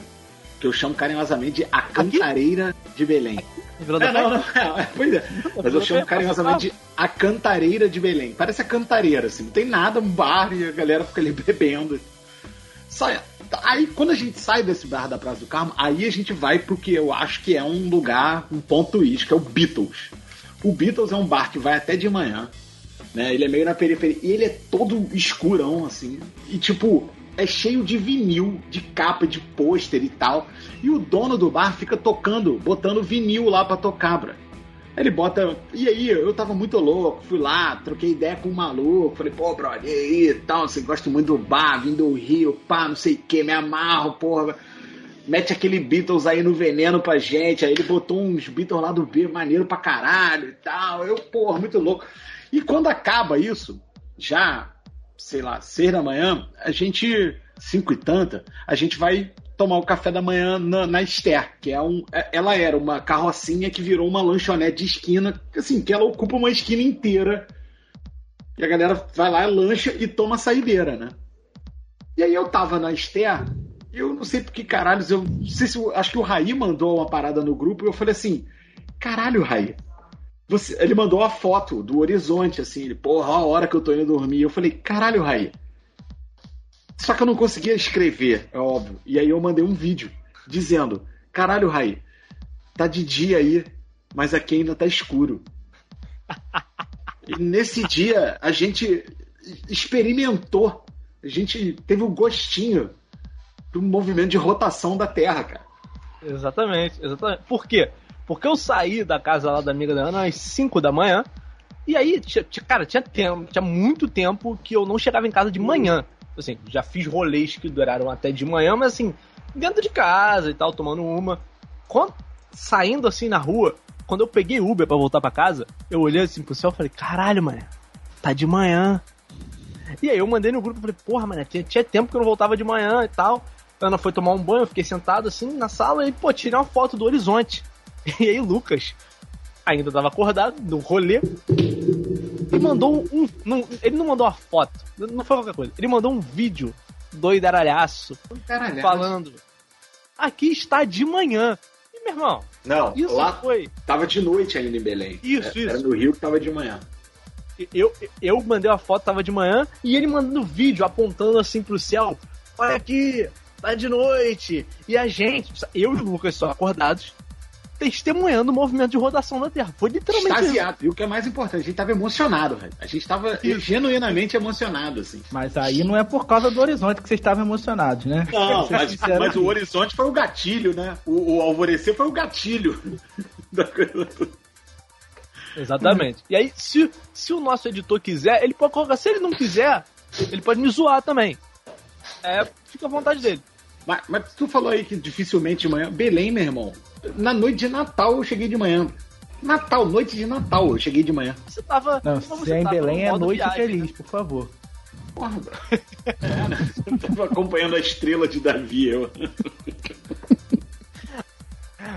que eu chamo carinhosamente de A Cantareira de Belém. Vila É, não, não, é, pois é. Mas eu chamo carinhosamente de A Cantareira de Belém. Parece a cantareira, assim. Não tem nada, um bar e a galera fica ali bebendo. Sai. Aí, quando a gente sai desse bar da Praça do Carmo, aí a gente vai pro que eu acho que é um lugar, um ponto turístico, que é o Beatles. O Beatles é um bar que vai até de manhã, né? Ele é meio na periferia. E ele é todo escurão, assim. E, tipo, é cheio de vinil, de capa, de pôster e tal. E o dono do bar fica tocando, botando vinil lá pra tocar. Aí Ele bota. E aí, eu tava muito louco, fui lá, troquei ideia com o maluco, falei, pô, brother, e aí tal, você gosta muito do bar, vim do Rio, pá, não sei o que, me amarro, porra. Mete aquele Beatles aí no veneno pra gente. Aí ele botou uns Beatles lá do B, maneiro pra caralho e tal. Eu, porra, muito louco. E quando acaba isso, já, sei lá, seis da manhã, a gente, cinco e tanta, a gente vai tomar o café da manhã na, na Esther, que é um. é- Ela era uma carrocinha que virou uma lanchonete de esquina, assim, que ela ocupa uma esquina inteira. E a galera vai lá, lancha e toma a saideira, né? E aí eu tava na Esther, eu não sei por que caralhos, eu não sei se. acho que o Raí mandou uma parada no grupo e eu falei assim: caralho, Raí. Você, ele mandou a foto do horizonte, assim, ele, porra, a hora que eu tô indo dormir. Eu falei, caralho, Raí. Só que eu não conseguia escrever, é óbvio. E aí eu mandei um vídeo dizendo: caralho, Raí, tá de dia aí, mas aqui ainda tá escuro. E nesse dia a gente experimentou, a gente teve o gostinho do movimento de rotação da Terra, cara. Exatamente, exatamente. Por quê? Porque eu saí da casa lá da amiga da Ana às 5 da manhã. E aí, cara, tinha, tempo, tinha muito tempo que eu não chegava em casa de manhã. Assim, já fiz rolês que duraram até de manhã, mas assim, dentro de casa e tal, tomando uma. Quando, saindo assim na rua, quando eu peguei Uber pra voltar pra casa, eu olhei assim pro céu e falei, caralho, mano, tá de manhã. E aí eu mandei no grupo e falei, porra, mano, tinha, tinha tempo que eu não voltava de manhã e tal. Ana foi tomar um banho, eu fiquei sentado assim na sala e, pô, tirei uma foto do horizonte. E aí o Lucas ainda tava acordado no rolê e mandou um. não- ele não mandou uma foto, não foi qualquer coisa. Ele mandou um vídeo doidaralhaço Caralho. falando: Aqui está de manhã. E meu irmão, Não, isso lá foi. tava de noite ainda em Belém. Isso, É, Era isso. no Rio que tava de manhã. Eu, eu mandei uma foto, tava de manhã, e ele mandando vídeo apontando assim pro céu: Olha aqui, tá de noite. E a gente, eu e o Lucas só acordados, testemunhando o movimento de rotação da Terra. Foi literalmente isso. Extasiado. E o que é mais importante, a gente tava emocionado, velho. A gente tava genuinamente emocionado, assim. Mas aí não é por causa do horizonte que vocês estavam emocionados, né? Não, mas, mas o isso. horizonte foi o gatilho, né? O, o alvorecer foi o gatilho. da coisa toda. Exatamente. E aí, se, se o nosso editor quiser, ele pode colocar. Se ele não quiser, ele pode me zoar também. É, fica à vontade dele. Mas, mas tu falou aí que dificilmente de manhã. Belém, meu irmão. Na noite de Natal eu cheguei de manhã. Natal, noite de Natal eu cheguei de manhã. Você tava. Não, se você é em tava Belém é noite viagem, feliz, né? por favor. Porra, bro. Eu tava acompanhando a estrela de Davi. Eu.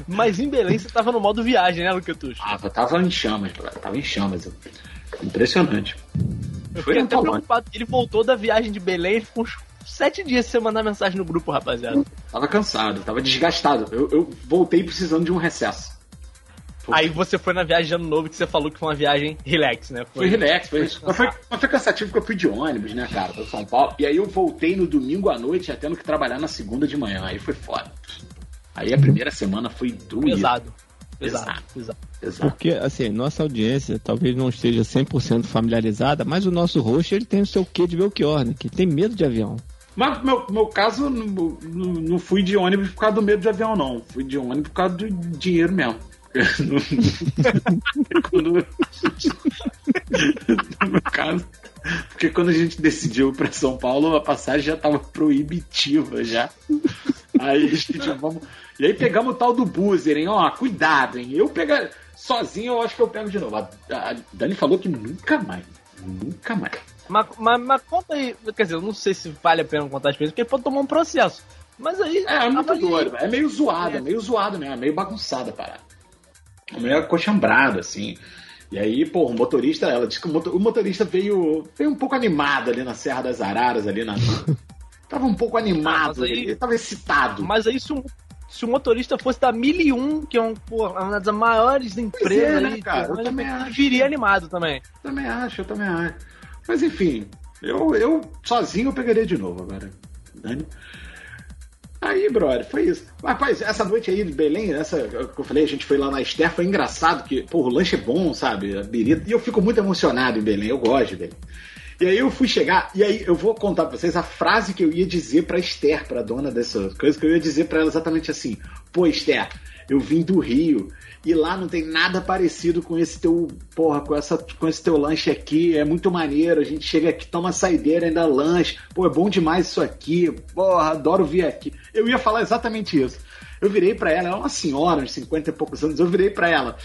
Mas em Belém você tava no modo viagem, né, Luquetucho? Ah, eu tava em chamas. Tava em chamas. eu- Impressionante. Eu Foi fiquei até preocupado. Ele voltou da viagem de Belém e ficou sete dias sem você mandar mensagem no grupo, rapaziada. Tava cansado, tava desgastado. Eu, eu voltei precisando de um recesso. Foi. Aí você foi na viagem de ano novo que você falou que foi uma viagem relax, né? Foi relax, foi, mas, foi, mas foi cansativo porque eu fui de ônibus, né, cara, pra São Paulo. E aí eu voltei no domingo à noite, já tendo que trabalhar na segunda de manhã. Aí foi foda. Aí a primeira semana foi doída. Pesado. Pesado, Pesado. pesado. Exato. Porque, assim, nossa audiência talvez não esteja 100% familiarizada, mas o nosso host, ele tem o seu quê de Belchior, né? Que tem medo de avião. Mas no meu, meu caso, não, não- fui de ônibus por causa do medo de avião, não. Fui de ônibus por causa do dinheiro mesmo. Quando... no meu caso. Porque quando a gente decidiu pra São Paulo, a passagem já tava proibitiva já. Aí a gente, vamos. E aí pegamos o tal do buzzer, hein? Ó, cuidado, hein? Eu pegar sozinho, eu acho que eu pego de novo. A, a Dani falou que nunca mais. Nunca mais. Mas, mas, mas conta aí, quer dizer, eu não sei se vale a pena contar as coisas, porque pode tomar um processo. Mas aí. É, é muito doido, é meio zoado, é meio zoado mesmo, é meio bagunçada a parada. É meio acochambrado, assim. E aí, pô, o motorista, ela disse que o, motor- o motorista veio, veio um pouco animado ali na Serra das Araras, ali na. tava um pouco animado, aí- ele tava excitado. Mas aí se o, se o motorista fosse da 1001, que é um, pô, uma das maiores empresas é, né, aí, cara? Eu também acho. viria animado também. Também acho, eu também acho. Mas enfim, eu, eu sozinho eu pegaria de novo agora. Dani. Aí, brother, foi isso. Mas, Rapaz, essa noite aí de Belém, essa que eu falei, a gente foi lá na Esther, foi engraçado, que, pô, o lanche é bom, sabe? A birita. E eu fico muito emocionado em Belém, eu gosto de Belém. E aí eu fui chegar, e aí eu vou contar pra vocês a frase que eu ia dizer pra Esther, pra dona dessa coisa, que eu ia dizer pra ela exatamente assim: Pô, Esther, eu vim do Rio e lá não tem nada parecido com esse teu, porra, com, essa, com esse teu lanche aqui, é muito maneiro. A gente chega aqui, toma saideira, ainda lanche, pô, é bom demais isso aqui, porra, adoro vir aqui. Eu ia falar exatamente isso. Eu virei pra ela, é uma senhora, uns 50 e poucos anos, eu virei pra ela.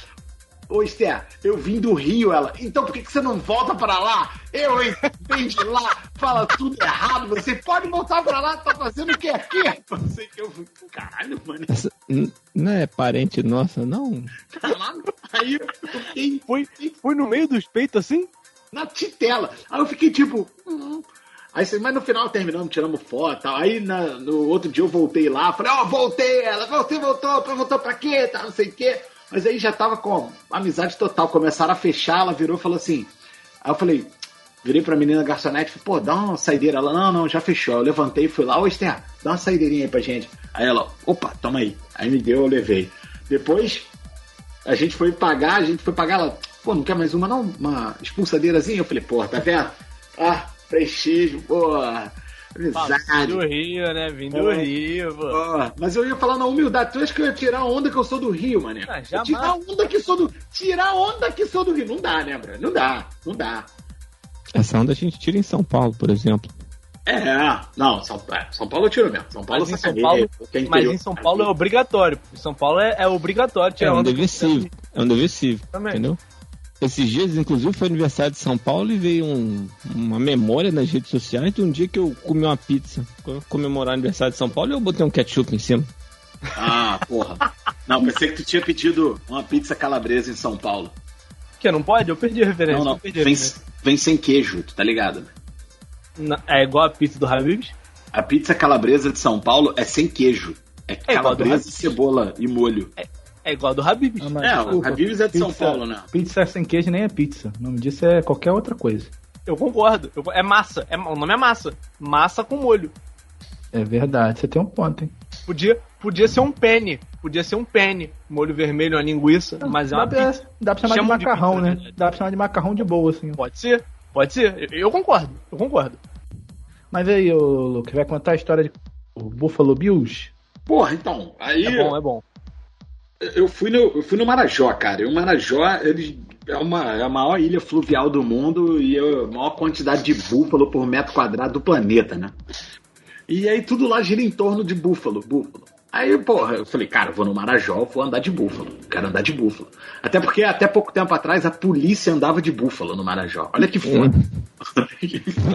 Ô Esther, eu vim do Rio, ela. Então por que, que você não volta pra lá? Eu, hein? Vem de lá, fala tudo errado. Você pode voltar pra lá, tá fazendo o que aqui? Não sei que eu fui. Caralho, mano. Essa, não é parente nossa, não? Caralho. Aí eu fiquei Foi, foi no meio dos peitos assim? na titela. Aí eu fiquei tipo. hum. Aí, mas no final terminamos, tiramos foto e tal. Aí na- no outro dia eu voltei lá, falei, ó, voltei, ela, você voltou, voltou pra quê? Tá, não sei o quê. Mas aí já tava com amizade total. Começaram a fechar, ela virou e falou assim. Aí eu falei, virei pra menina garçonete, falei, pô, dá uma saideira. Ela, não, não, já fechou. Eu levantei fui lá, ô Esther, dá uma saideirinha aí pra gente. Aí ela, opa, toma aí. Aí me deu, eu levei. Depois a gente foi pagar, a gente foi pagar ela, pô, não quer mais uma não? Uma expulsadeirazinha? Eu falei, pô, tá vendo? Ah, prestígio, pô, Vim do Rio, né? Vim do É. Rio, pô. Mas eu ia falar na humildade, tu acha que eu ia tirar a onda que eu sou do Rio, mané? Ah, jamais. Tirar a onda que sou do. Tirar a onda que sou do Rio. Não dá, né, Bruno? Não dá, não dá. Essa onda a gente tira em São Paulo, por exemplo. É, não, São, é, São Paulo eu tiro mesmo. São Paulo Mas em São Paulo, é mas interior. em São Paulo é obrigatório. Em São Paulo é, é obrigatório É tirar um onda. dever cívico. É um dever cívico, Também. entendeu? Esses dias, inclusive, foi aniversário de São Paulo e veio um- uma memória nas redes sociais de um dia que eu comi uma pizza. Comemorar o aniversário de São Paulo e eu botei um ketchup em cima. Ah, porra. Não, pensei que tu tinha pedido uma pizza calabresa em São Paulo. Que não pode? Eu perdi a referência. Não, não. perdi a Vem, referência. vem sem queijo, tu tá ligado? né? Na- É igual a pizza do Habib's? A pizza calabresa de São Paulo é sem queijo. É do calabresa, cebola e molho. É igual a do Habib's. Ah, mas É, o Habib's é de São pizza- Paulo, né? Pizza sem queijo nem é pizza. O nome disso é qualquer outra coisa. Eu concordo. Eu- é massa. É, o nome é massa. Massa com molho. É verdade, você tem um ponto, hein? Podia, podia ser um penne. Podia ser um penne. Molho vermelho, uma linguiça. Mas é uma dá, pra- pizza. dá pra chamar de Chamam de macarrão, pizza, né? verdade. Dá pra chamar de macarrão de boa, assim. Pode ser. Pode ser. Eu, eu concordo. Eu concordo. Mas aí, ô Luke, vai contar a história de o Buffalo Bills? Porra, então, aí. É bom, é bom. Eu fui no, eu fui no Marajó, cara. E o Marajó, ele é, uma, é a maior ilha fluvial do mundo e é a maior quantidade de búfalo por metro quadrado do planeta, né? E aí tudo lá gira em torno de búfalo, búfalo. Aí, porra, eu falei, cara, eu vou no Marajó, vou andar de búfalo. Quero andar de búfalo. Até porque até pouco tempo atrás a polícia andava de búfalo no Marajó. Olha que foda.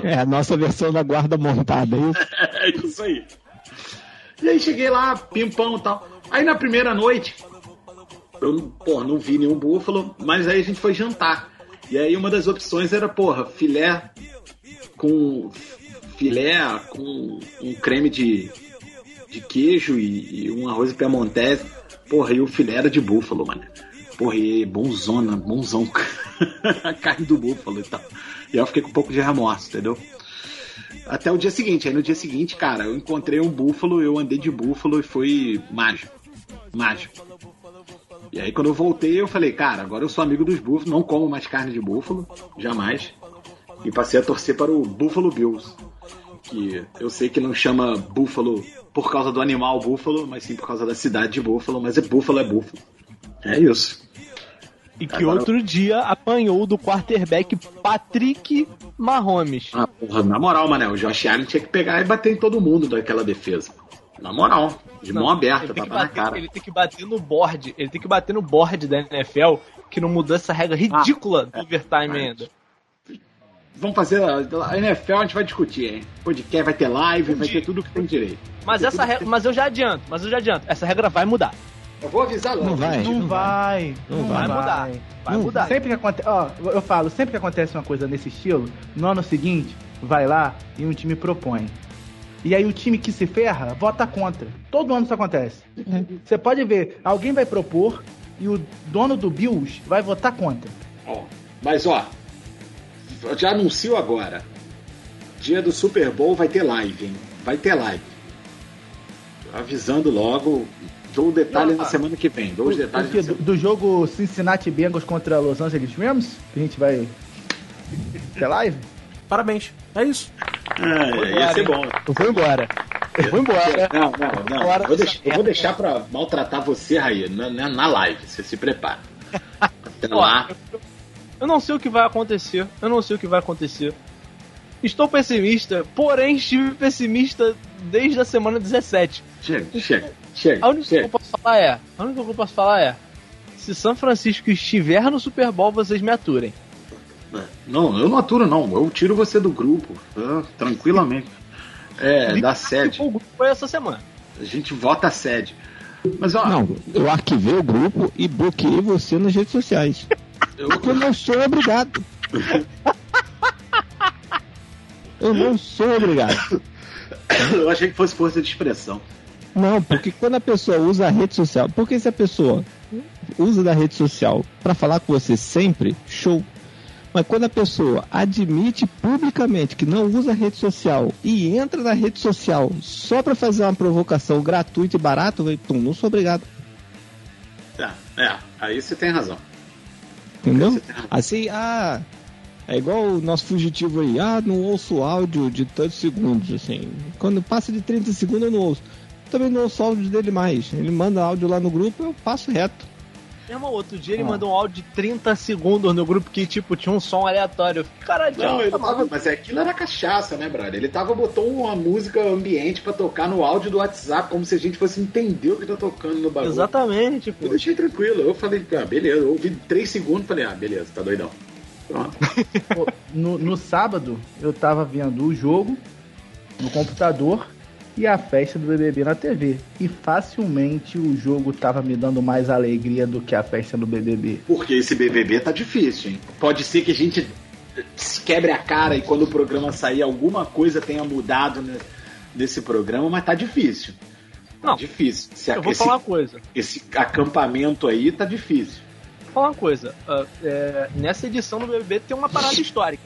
É a nossa versão da guarda montada, é isso? é isso aí. E aí cheguei lá, pimpão e tal. Aí na primeira noite, eu, porra, não vi nenhum búfalo, mas aí a gente foi jantar. E aí uma das opções era, porra, filé com filé com um creme de, de queijo e, e um arroz piemontese. Porra, e o filé era de búfalo, mano. Porra, e bonzona, bonzão. a carne do búfalo e tal. E eu fiquei com um pouco de remorso, entendeu? Até o dia seguinte. Aí no dia seguinte, cara, eu encontrei um búfalo, eu andei de búfalo e foi mágico. Mágico. E aí quando eu voltei, eu falei, cara, agora eu sou amigo dos búfalos, não como mais carne de búfalo, jamais. E passei a torcer para o Buffalo Bills. Que eu sei que não chama búfalo por causa do animal búfalo, mas sim por causa da cidade de búfalo, mas é búfalo é búfalo. É isso. E que Agora- outro dia apanhou do quarterback Patrick Mahomes. Ah, porra, na moral, mané, o Josh Allen tinha que pegar e bater em todo mundo daquela defesa. Na moral, de mão Não, aberta, tapa que na bater, cara. ele tem que bater no board. Ele tem que bater no board da NFL, que não mudou essa regra ridícula do overtime mas- ainda. Vamos fazer a, NFL, a gente vai discutir, hein? Podcast vai ter live, vai ter tudo que tem direito. Mas essa regra, mas eu já adianto, mas eu já adianto, essa regra vai mudar. Eu vou avisar logo. Não vai. Não vai. Não vai vai. mudar. Vai Não mudar. Sempre que acontece, ó, eu falo, sempre que acontece uma coisa nesse estilo, no ano seguinte, vai lá e um time propõe. E aí o time que se ferra vota contra. Todo ano isso acontece. Você pode ver, alguém vai propor e o dono do Bills vai votar contra. Ó, mas ó, eu já anuncio agora. Dia do Super Bowl vai ter live, hein? Vai ter live. Avisando logo. Dou o detalhe na semana que vem. Dou os detalhes do, semana. do jogo Cincinnati Bengals contra Los Angeles Rams, que a gente vai ter live. Parabéns. É isso. Ah, ia ser bom. Eu vou embora. Eu vou embora. Não, não, não. Agora Vou deixar- eu vou deixar pra maltratar você, Raí, na, na, na live. Você se prepara. Até lá. Eu não sei o que vai acontecer. Eu não sei o que vai acontecer. Estou pessimista, porém estive pessimista desde a semana 17. Chega, chega, chega. A única coisa que eu posso falar é, a única coisa que eu posso falar é, se São Francisco estiver no Super Bowl, vocês me aturem. Não, eu não aturo, não. Eu tiro você do grupo. tá? tranquilamente. É, da sede. O grupo foi essa semana. A gente vota a sede. Mas ó, Não, eu arquivei o grupo e bloqueei você nas redes sociais. eu, Porque eu não sou obrigado. Eu não sou obrigado. eu achei que fosse força de expressão. Não, porque quando a pessoa usa a rede social, porque se a pessoa usa da rede social pra falar com você sempre, show. Mas quando a pessoa admite publicamente que não usa rede social e entra na rede social só pra fazer uma provocação gratuita e barata, eu pum, não sou obrigado. É, é, aí você tem razão. Entendeu? Você tem razão. Assim, ah, é igual o nosso fugitivo aí, ah, não ouço áudio de tantos segundos, assim. Quando passa de 30 segundos eu não ouço. Também não ouço áudio dele mais. Ele manda áudio lá no grupo, eu passo reto. Mesmo outro dia ele Ah. mandou um áudio de 30 segundos no grupo que, tipo, tinha um som aleatório. Caralho, Não, tá ele tava, maluco?" mas é aquilo era cachaça, né, brother? Ele tava botou uma música ambiente pra tocar no áudio do WhatsApp, como se a gente fosse entender o que tá tocando no bagulho. Exatamente, pô. Eu deixei tranquilo. Eu falei, ah, beleza. Eu ouvi três segundos falei, ah, beleza, tá doidão. Pronto. No, no sábado, eu tava vendo o jogo no computador e a festa do BBB na TV. E facilmente o jogo tava me dando mais alegria do que a festa do BBB. Porque esse BBB tá difícil, hein? Pode ser que a gente se quebre a cara e quando o programa sair alguma coisa tenha mudado ne- nesse programa, mas tá difícil. Tá Não, difícil. Esse, Eu vou esse- falar uma coisa. esse acampamento aí tá difícil. Vou falar uma coisa. ah, é, nessa edição do BBB tem uma parada histórica.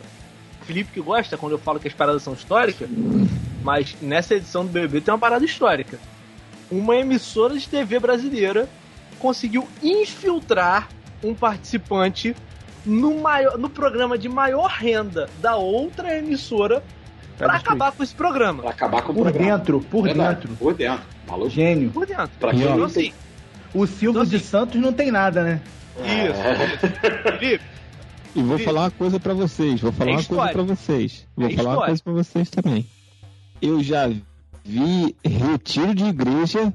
Felipe que gosta quando eu falo que as paradas são históricas, mas nessa edição do BBB tem uma parada histórica. Uma emissora de TV brasileira conseguiu infiltrar um participante no, maior, no programa de maior renda da outra emissora destruir. acabar com esse programa. Pra acabar com o Por programa. dentro, por Verdade, dentro. Por dentro. Falou Gênio. Por dentro. Pra quem Então, não assim, O Silvio Então, de assim- Santos não tem nada, né? Isso. Felipe, E vou falar uma coisa pra vocês, vou falar É uma coisa pra vocês. Vou É falar uma história. coisa pra vocês também. Eu já vi retiro de igreja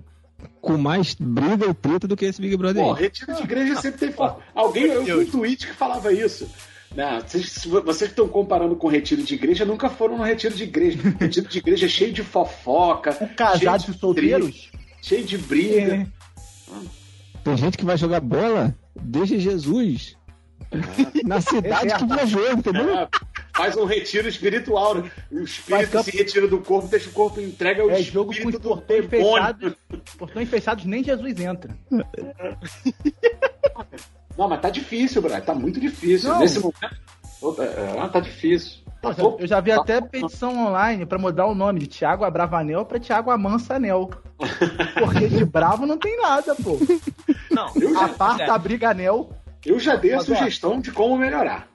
com mais briga e treta do que esse Big Brother aí. retiro de igreja sempre tem foto. Alguém, eu vi um tweet que falava isso. Né? Vocês, vocês que estão comparando com retiro de igreja, nunca foram no retiro de igreja. Retiro de igreja é cheio de fofoca, casados cheio e de solteiros? cheio de briga. Tem gente que vai jogar bola desde Jesus. Na cidade que viajou, entendeu? É, faz um retiro espiritual. né? O espírito Faz se retira do corpo, deixa o corpo entrega ao É jogo com espírito os do portões demônio. fechados. Portões fechados, nem Jesus entra. Não, mas tá difícil, Brian. Tá muito difícil. Não. Nesse momento. É, é, tá difícil. Tá eu já vi tá até petição online pra mudar o nome de Thiago Abravanel pra Thiago Amansanel. Porque de bravo não tem nada, pô. não. Eu já, Aparta a briga anel. eu já dei a sugestão de como melhorar.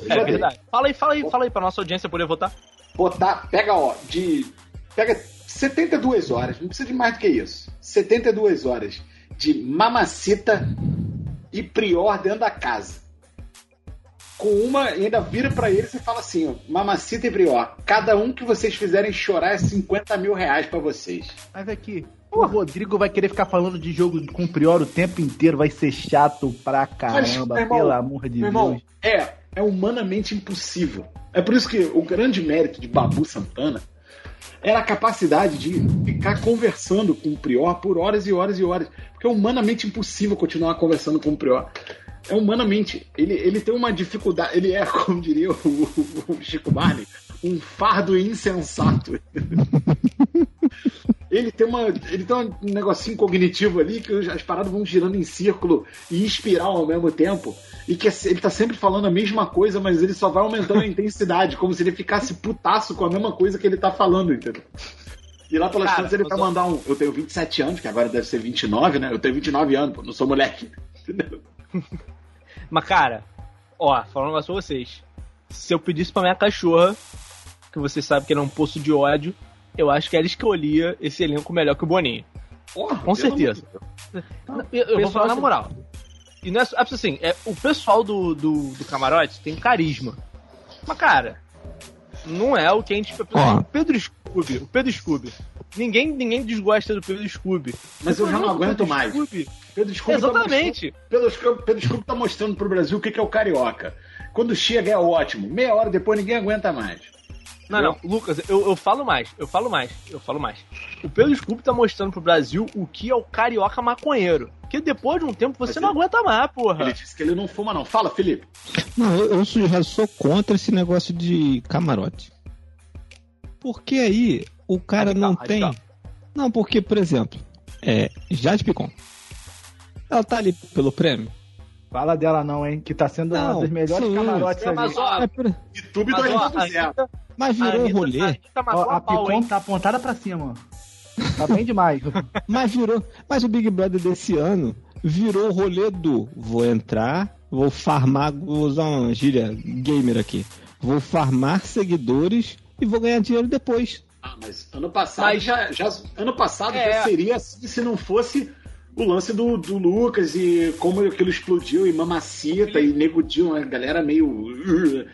É dei. verdade. Fala aí, fala aí, fala aí pra nossa audiência poder votar. botar, pega, ó, de. Pega 72 horas, não precisa de mais do que isso. 72 horas de mamacita e prior dentro da casa. Com uma, e ainda vira pra eles e fala assim: ó, mamacita e prior, cada um que vocês fizerem chorar é 50 mil reais pra vocês. Mas aqui, o Rodrigo vai querer ficar falando de jogo com o Prior o tempo inteiro, vai ser chato pra caramba, irmão, pelo amor de Meu irmão, Deus. é, é humanamente impossível. É por isso que o grande mérito de Babu Santana era a capacidade de ficar conversando com o Prior por horas e horas e horas. Porque é humanamente impossível continuar conversando com o Prior. É humanamente. Ele, ele tem uma dificuldade. Ele é, como diria o, o- o Chico Barney, um fardo insensato. Ele tem, uma, ele tem um negocinho cognitivo ali que as paradas vão girando em círculo e espiral ao mesmo tempo. E que é ele tá sempre falando a mesma coisa, mas ele só vai aumentando a intensidade, como se ele ficasse putaço com a mesma coisa que ele tá falando, entendeu? E lá pelas tantas ele vai eu- mandar um. Eu tenho 27 anos, que agora deve ser 29, né? Eu tenho 29 anos, pô, não sou moleque. Entendeu? Mas, cara, ó, falando um negócio pra vocês. Se eu pedisse pra minha cachorra, que vocês sabem que ele é um poço de ódio, eu acho que ela escolhia esse elenco melhor que o Boninho. Porra, Com certeza. amor Eu, eu vou pessoal falar na que- moral. E não é, é assim, é, o pessoal do, do, do camarote tem carisma. Mas, cara, não é o que a gente. O Pedro Scooby, o Pedro Scooby. Ninguém, ninguém desgosta do Pedro Scooby. Mas eu já não aguento Pedro mais. Scooby- Pedro Scooby tá Exatamente. Pedro Scooby, Pedro Scooby tá mostrando pro Brasil o que que é o carioca. Quando chega é ótimo. Meia hora depois ninguém aguenta mais. Não, não, Lucas, eu, eu falo mais, eu falo mais, eu falo mais. O Pedro Scooby tá mostrando pro Brasil o que é o carioca maconheiro. Que depois de um tempo você Mas não ele- aguenta mais, porra. Ele disse que ele não fuma, não. Fala, Felipe. Não, eu, eu sou- já sou contra esse negócio de camarote. Porque aí o cara Radical, não tem. radical. Não, porque, por exemplo, é, Jade Picon. Ela tá ali pelo prêmio. Fala dela não, hein? Que tá sendo Não, uma das melhores sim. camarotes ali. Mas, ó, É YouTube mas, ó, a 2.0. Anitta, Mas a virou Anitta- rolê. a Anitta matou Ó, a Picon tá apontada pra cima, ó. Tá bem demais. Mas virou. Mas o Big Brother desse ano virou o rolê do vou entrar, vou farmar, vou usar uma gíria gamer aqui. Vou farmar seguidores e vou ganhar dinheiro depois. Ah, mas ano passado Mas- já, já ano passado É. já seria assim se não fosse o lance do, do Lucas e como aquilo explodiu e mamacita e nego Dil, a galera meio uh,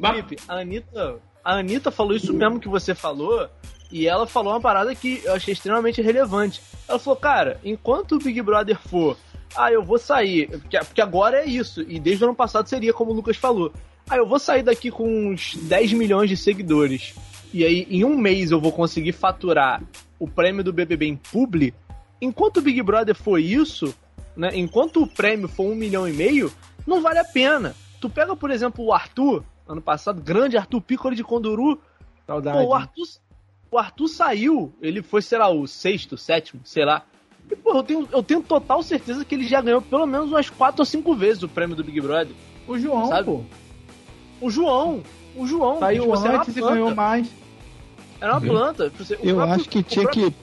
Felipe, a Anitta, a Anitta falou isso mesmo que você falou, e ela falou uma parada que eu achei extremamente relevante. Ela falou, cara, enquanto o Big Brother for, ah, eu vou sair, porque, agora é isso, e desde o ano passado seria como o Lucas falou. Ah, eu vou sair daqui com uns 10 milhões de seguidores, e aí em um mês eu vou conseguir faturar o prêmio do BBB em publi. Enquanto o Big Brother for isso, né, enquanto o prêmio for um milhão e meio, não vale a pena. Tu pega, por exemplo, o Arthur, ano passado, grande Arthur Piccoli de Conduru. Saudade. Pô, o Arthur, o Arthur saiu, ele foi, sei lá, o sexto, sétimo, sei lá. E, pô, eu tenho, eu tenho total certeza que ele já ganhou pelo menos umas quatro ou cinco vezes o prêmio do Big Brother. O João, Sabe? pô. O João, o João, Saiu tipo, era uma antes e planta, ganhou mais. Era uma planta. Tipo, assim, o Eu próprio- acho que o tinha próprio-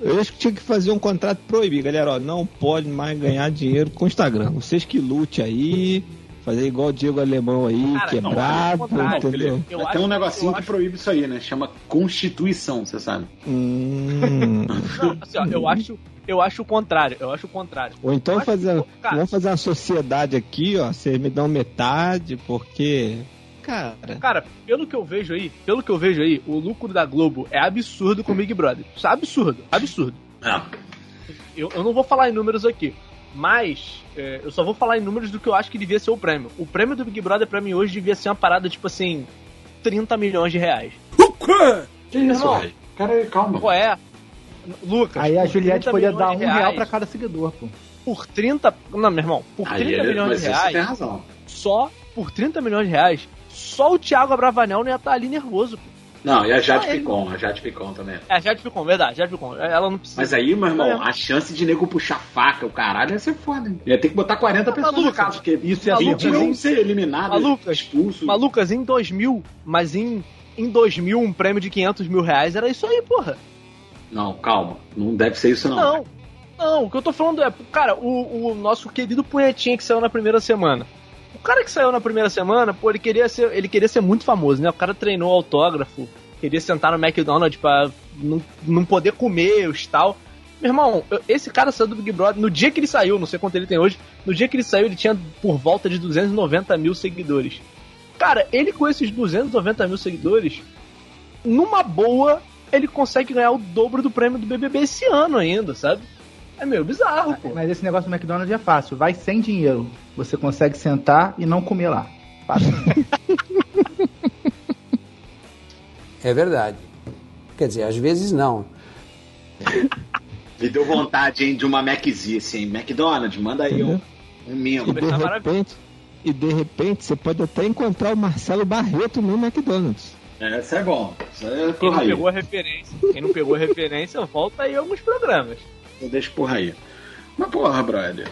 Eu acho que tinha que fazer um contrato proibir, galera. Ó, não pode mais ganhar dinheiro com o Instagram. Vocês que lute aí, fazer igual o Diego Alemão aí, Cara, quebrado, não, entendeu? Eu Tem acho- um negocinho que acho- proíbe isso aí, né? Chama Constituição, você sabe? Hum, Não, assim, ó, eu acho, Eu acho o contrário, eu acho o contrário. Ou então fazer, que, cara, vamos fazer uma sociedade aqui, ó. Vocês me dão metade, porque. Cara, Cara, pelo que eu vejo aí, pelo que eu vejo aí, o lucro da Globo é absurdo com o Big Brother. Isso é absurdo, absurdo. É. Eu, eu não vou falar em números aqui, mas é, eu só vou falar em números do que eu acho que devia ser o prêmio. O prêmio do Big Brother pra mim hoje devia ser uma parada tipo assim, 30 milhões de reais. Que isso, Irmão. velho? Cara, calma. Qual é? Lucas. Aí a Juliette 30 podia dar um de real reais, pra cada seguidor, pô. Por 30. Não, meu irmão, por Aí 30 ele- milhões mas de isso reais, tem razão. só por 30 milhões de reais, só o Thiago Abravanel não ia estar ali nervoso. Pô. Não, e a Jade Ah, ele- Picon, a Jade Picon também. É, já ficou, verdade, já ficou. Ela não precisa. Mas aí, meu irmão, É. a chance de nego puxar faca, o caralho, ia ser foda, hein? Ia ter que botar 40 pessoas no caso, porque isso ia ser 20 ruim. iam ser eliminados, Mas, Lucas, expulsos. Mas, Lucas, em 2000, mas em, em 2000, um prêmio de 500 mil reais era isso aí, porra. Não, calma. Não deve ser isso, não. Não. Não, o que eu tô falando é, cara, o, o nosso querido punhetinha que saiu na primeira semana. O cara que saiu na primeira semana, pô, ele queria ser, ele queria ser muito famoso, né? O cara treinou autógrafo, queria sentar no McDonald's pra não, não poder comer os tal. Meu irmão, esse cara saiu do Big Brother, no dia que ele saiu, não sei quanto ele tem hoje, no dia que ele saiu, ele tinha por volta de 290 mil seguidores. Cara, ele com esses 290 mil seguidores, numa boa, ele consegue ganhar o dobro do prêmio do BBB esse ano ainda, sabe? É meio bizarro, pô. Mas esse negócio do McDonald's é fácil. Vai sem dinheiro. Você consegue sentar e não comer lá. Fácil. É verdade. Quer dizer, às vezes não. Me deu vontade, hein, de uma Maczice, hein? McDonald's, manda aí um, um e mimo. de repente. E de repente você pode até encontrar o Marcelo Barreto no McDonald's. É, isso é bom. Isso é Quem não pegou a referência, quem não pegou a referência, volta aí alguns programas. Eu deixo porra aí. Mas porra, brother.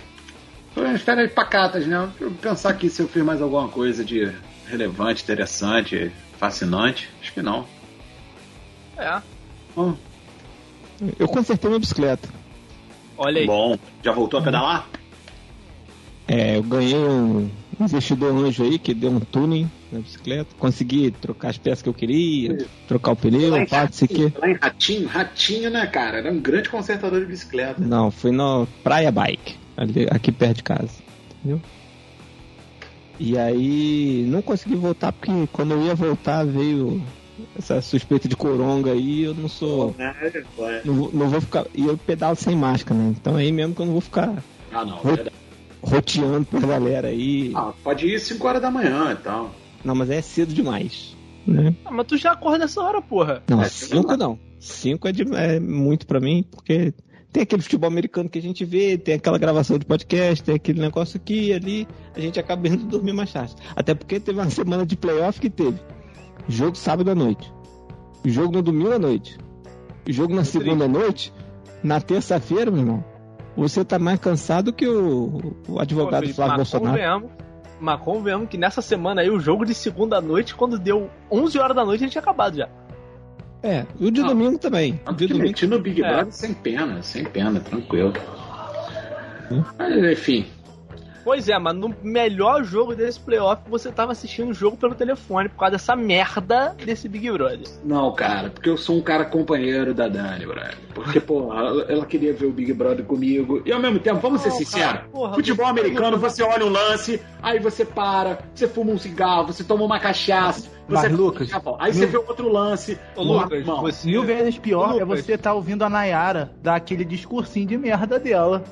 Férias pacatas, né? Deixa eu pensar aqui se eu fiz mais alguma coisa de relevante, interessante, fascinante. Acho que não. É. Eu consertei minha bicicleta. Olha aí. bom. Já voltou a pedalar? É, eu ganhei um investidor anjo aí que deu um tuning na bicicleta. Consegui trocar as peças que eu queria, trocar o pneu, Lá em parte, isso aqui. Lá em Ratinho, Ratinho, né, cara? Era um grande consertador de bicicleta. Não, fui no Praia Bike, ali, aqui perto de casa. Entendeu? E aí não consegui voltar porque quando eu ia voltar veio essa suspeita de coronga aí, eu não sou. É, foi. Não, vou- não vou ficar. E eu pedalo sem máscara, né? Então aí mesmo que eu não vou ficar Ah, não. Ro- verdade. roteando pra galera aí. Ah, pode ir 5 horas da manhã e tal. Não, mas é cedo demais. Né? Ah, mas tu já acorda essa hora, porra. Não, É, cinco não. Cinco é, de- é muito pra mim, porque tem aquele futebol americano que a gente vê, tem aquela gravação de podcast, tem aquele negócio aqui e ali, a gente acaba indo dormir mais tarde. Até porque teve uma semana de playoff que teve jogo sábado à noite, jogo no domingo à noite, jogo na segunda à noite, na terça-feira, meu irmão, você tá mais cansado que o, o advogado Felipe, Flávio Bolsonaro. convenhamos, mas convenhamos que nessa semana aí, o jogo de segunda noite, quando deu 11 horas da noite, ele tinha acabado já. É, e o de domingo também. O de domingo no Big É. Brother sem pena, sem pena, tranquilo. Hum. Mas, enfim, Pois é, mas no melhor jogo desse playoff, você tava assistindo o jogo pelo telefone por causa dessa merda desse Big Brother. não, cara, porque eu sou um cara companheiro da Dani, brother. Porque, pô, ela, queria ver o Big Brother comigo. E ao mesmo tempo, vamos ser Não, sinceros, cara, porra, futebol americano, você olha um lance, aí você para, você fuma um cigarro, você toma uma cachaça, você Mas, Lucas, aí você vê outro lance. Ô, Porra, Lucas. Mil vezes pior Ô, é Lucas. você estar ouvindo a Nayara dar aquele discursinho de merda dela.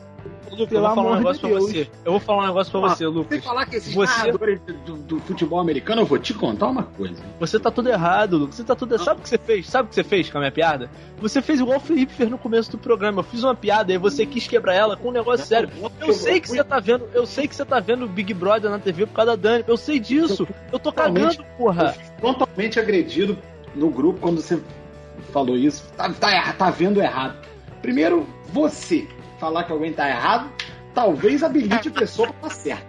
Lucas, eu vou falar um amor de negócio pra você. Eu vou falar um negócio pra você, Sem Lucas. falar que esses Você- do, do futebol americano, eu vou te contar uma coisa. Você tá tudo errado, Lucas. Você tá tudo. Sabe o que você fez? Sabe o que você fez com a minha piada? Você fez igual o Felipe fez no começo do programa. Eu fiz uma piada e você quis quebrar ela com um negócio sério. Eu sei que você tá vendo, eu sei que você tá vendo o Big Brother na TV por causa da Dani. Eu sei disso. Eu tô cagando, porra. totalmente agredido no grupo quando você falou isso. Tá, tá, tá vendo errado. Primeiro, você falar que alguém tá errado, talvez habilite a pessoa pra estar certa.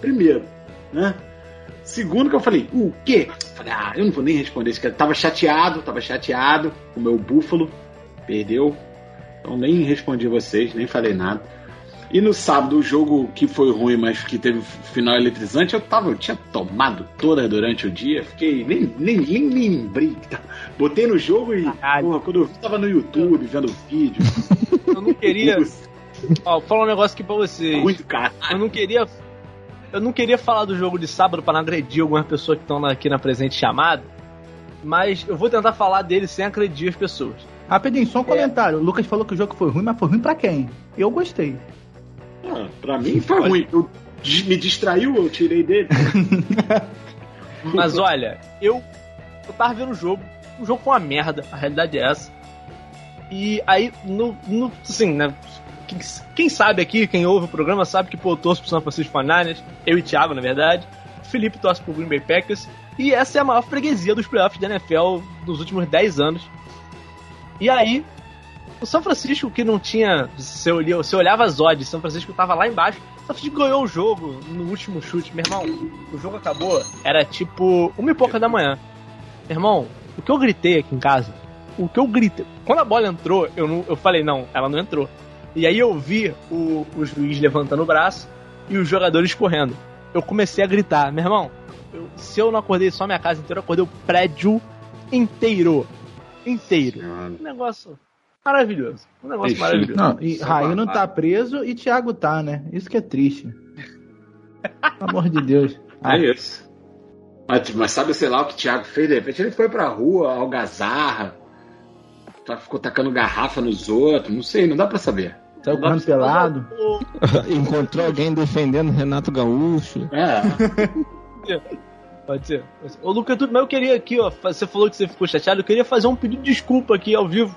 Primeiro, né? Segundo que eu falei, o quê? Falei, ah, eu não vou nem responder isso. cara. Tava chateado, tava chateado. O meu búfalo perdeu. Então nem respondi vocês, nem falei nada. E no sábado, o jogo que foi ruim, mas que teve final eletrizante, eu tava, eu tinha tomado toda durante o dia, fiquei, nem, nem, nem lembrei. Botei no jogo e, porra, quando eu tava no YouTube vendo vídeo. Eu não queria. Ó, vou falar um negócio aqui pra vocês. Muito caro. Eu não queria. Eu não queria falar do jogo de sábado para não agredir algumas pessoas que estão aqui na presente chamada, mas eu vou tentar falar dele sem agredir as pessoas. Rapidinho, só um comentário. O Lucas falou que o jogo foi ruim, mas foi ruim pra quem? Eu gostei. Ah, pra mim foi ruim. Eu, me distraiu, eu tirei dele. Mas olha, eu, eu tava vendo o jogo, o jogo foi uma merda, a realidade é essa. E aí, no, no assim, né? Quem, quem sabe aqui, quem ouve o programa, sabe que pô, eu torço pro São Francisco 49ers, eu e Thiago, na verdade. Felipe torce pro Green Bay Packers. E essa é a maior freguesia dos playoffs da NFL dos últimos 10 anos. E aí, o São Francisco, que não tinha. Você, olhava, você olhava as odds, São Francisco tava lá embaixo. O São Francisco ganhou o jogo no último chute. Meu irmão, o jogo acabou. Era tipo uma e pouca da manhã. Meu irmão, o que eu gritei aqui em casa, o que eu gritei. Quando a bola entrou, eu, não, eu falei, não, ela não entrou. E aí eu vi o, o juiz levantando o braço e os jogadores correndo. Eu comecei a gritar, meu irmão, eu, se eu não acordei só minha casa inteira, eu acordei o prédio inteiro. Inteiro. Um negócio maravilhoso. Um negócio Ixi. maravilhoso. Não, e Raí não tá preso e Thiago tá, né? Isso que é triste. Pelo amor de Deus. É isso. Mas, mas sabe, sei lá, o que o Thiago fez? De repente ele foi pra rua, algazarra, tá- ficou tacando garrafa nos outros, não sei, não dá pra saber. Saiu correndo pelado. Encontrou alguém defendendo Renato Gaúcho. É. Pode ser. Ô, Luca, tu- mas eu queria aqui, ó. Você falou que você ficou chateado. Eu queria fazer um pedido de desculpa aqui ao vivo.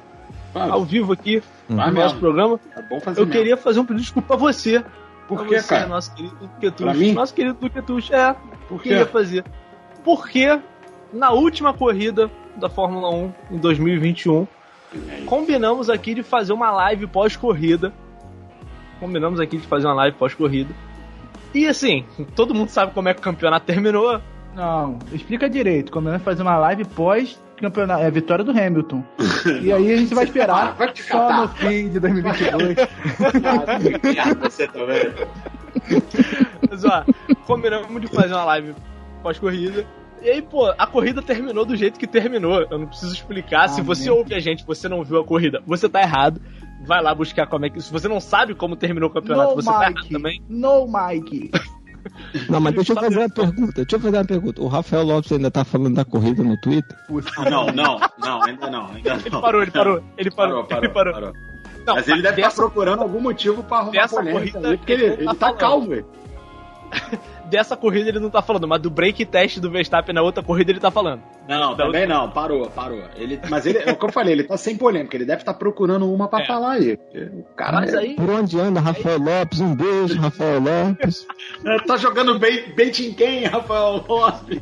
Ao vivo aqui Vai no mesmo. nosso programa. É bom fazer Eu mesmo. queria fazer um pedido de desculpa pra você. Por que, você, cara? Nosso querido Duquetucho. Nosso querido Duquetucho. É. Por quê? Queria fazer. Porque na última corrida da Fórmula 1 em 2021, combinamos aqui de fazer uma live pós-corrida. Combinamos aqui de fazer uma live pós-corrida. E assim, todo mundo sabe como é que o campeonato terminou. Não, explica direito. Combinamos fazer uma live pós campeonato, é vitória do Hamilton. E aí a gente vai esperar Vai te só no fim de 2022. Ah, você também. Mas ó, combinamos de fazer uma live pós-corrida. E aí, pô, a corrida terminou do jeito que terminou. Eu não preciso explicar. Se Ah, você meu. ouve a gente, você não viu a corrida, você tá errado. Vai lá buscar como é que. Se você não sabe como terminou o campeonato, no você tá errado Mike. também. No Mike. Não, mas deixa eu fazer uma pergunta. Deixa eu fazer uma pergunta. O Rafael Lopes ainda tá falando da corrida no Twitter? Não, não, não, ainda não, ainda Ele não. parou, ele parou, ele parou, Parou, ele parou, parou. Não, Mas ele deve estar dessa, procurando algum motivo pra arrumar polêmica corrida, aí, porque ele, ele ele tá tá calmo, velho. Dessa corrida ele não tá falando, mas do break test do Verstappen na outra corrida ele tá falando. Não, também não, parou, parou. Ele, mas ele, é o que eu falei, ele tá sem polêmica, ele deve estar procurando uma pra É. falar aí. O cara Mas é- aí, Por onde anda Rafael Lopes? Um beijo, Rafael Lopes. É, tá jogando bait, bait em quem, Rafael Lopes?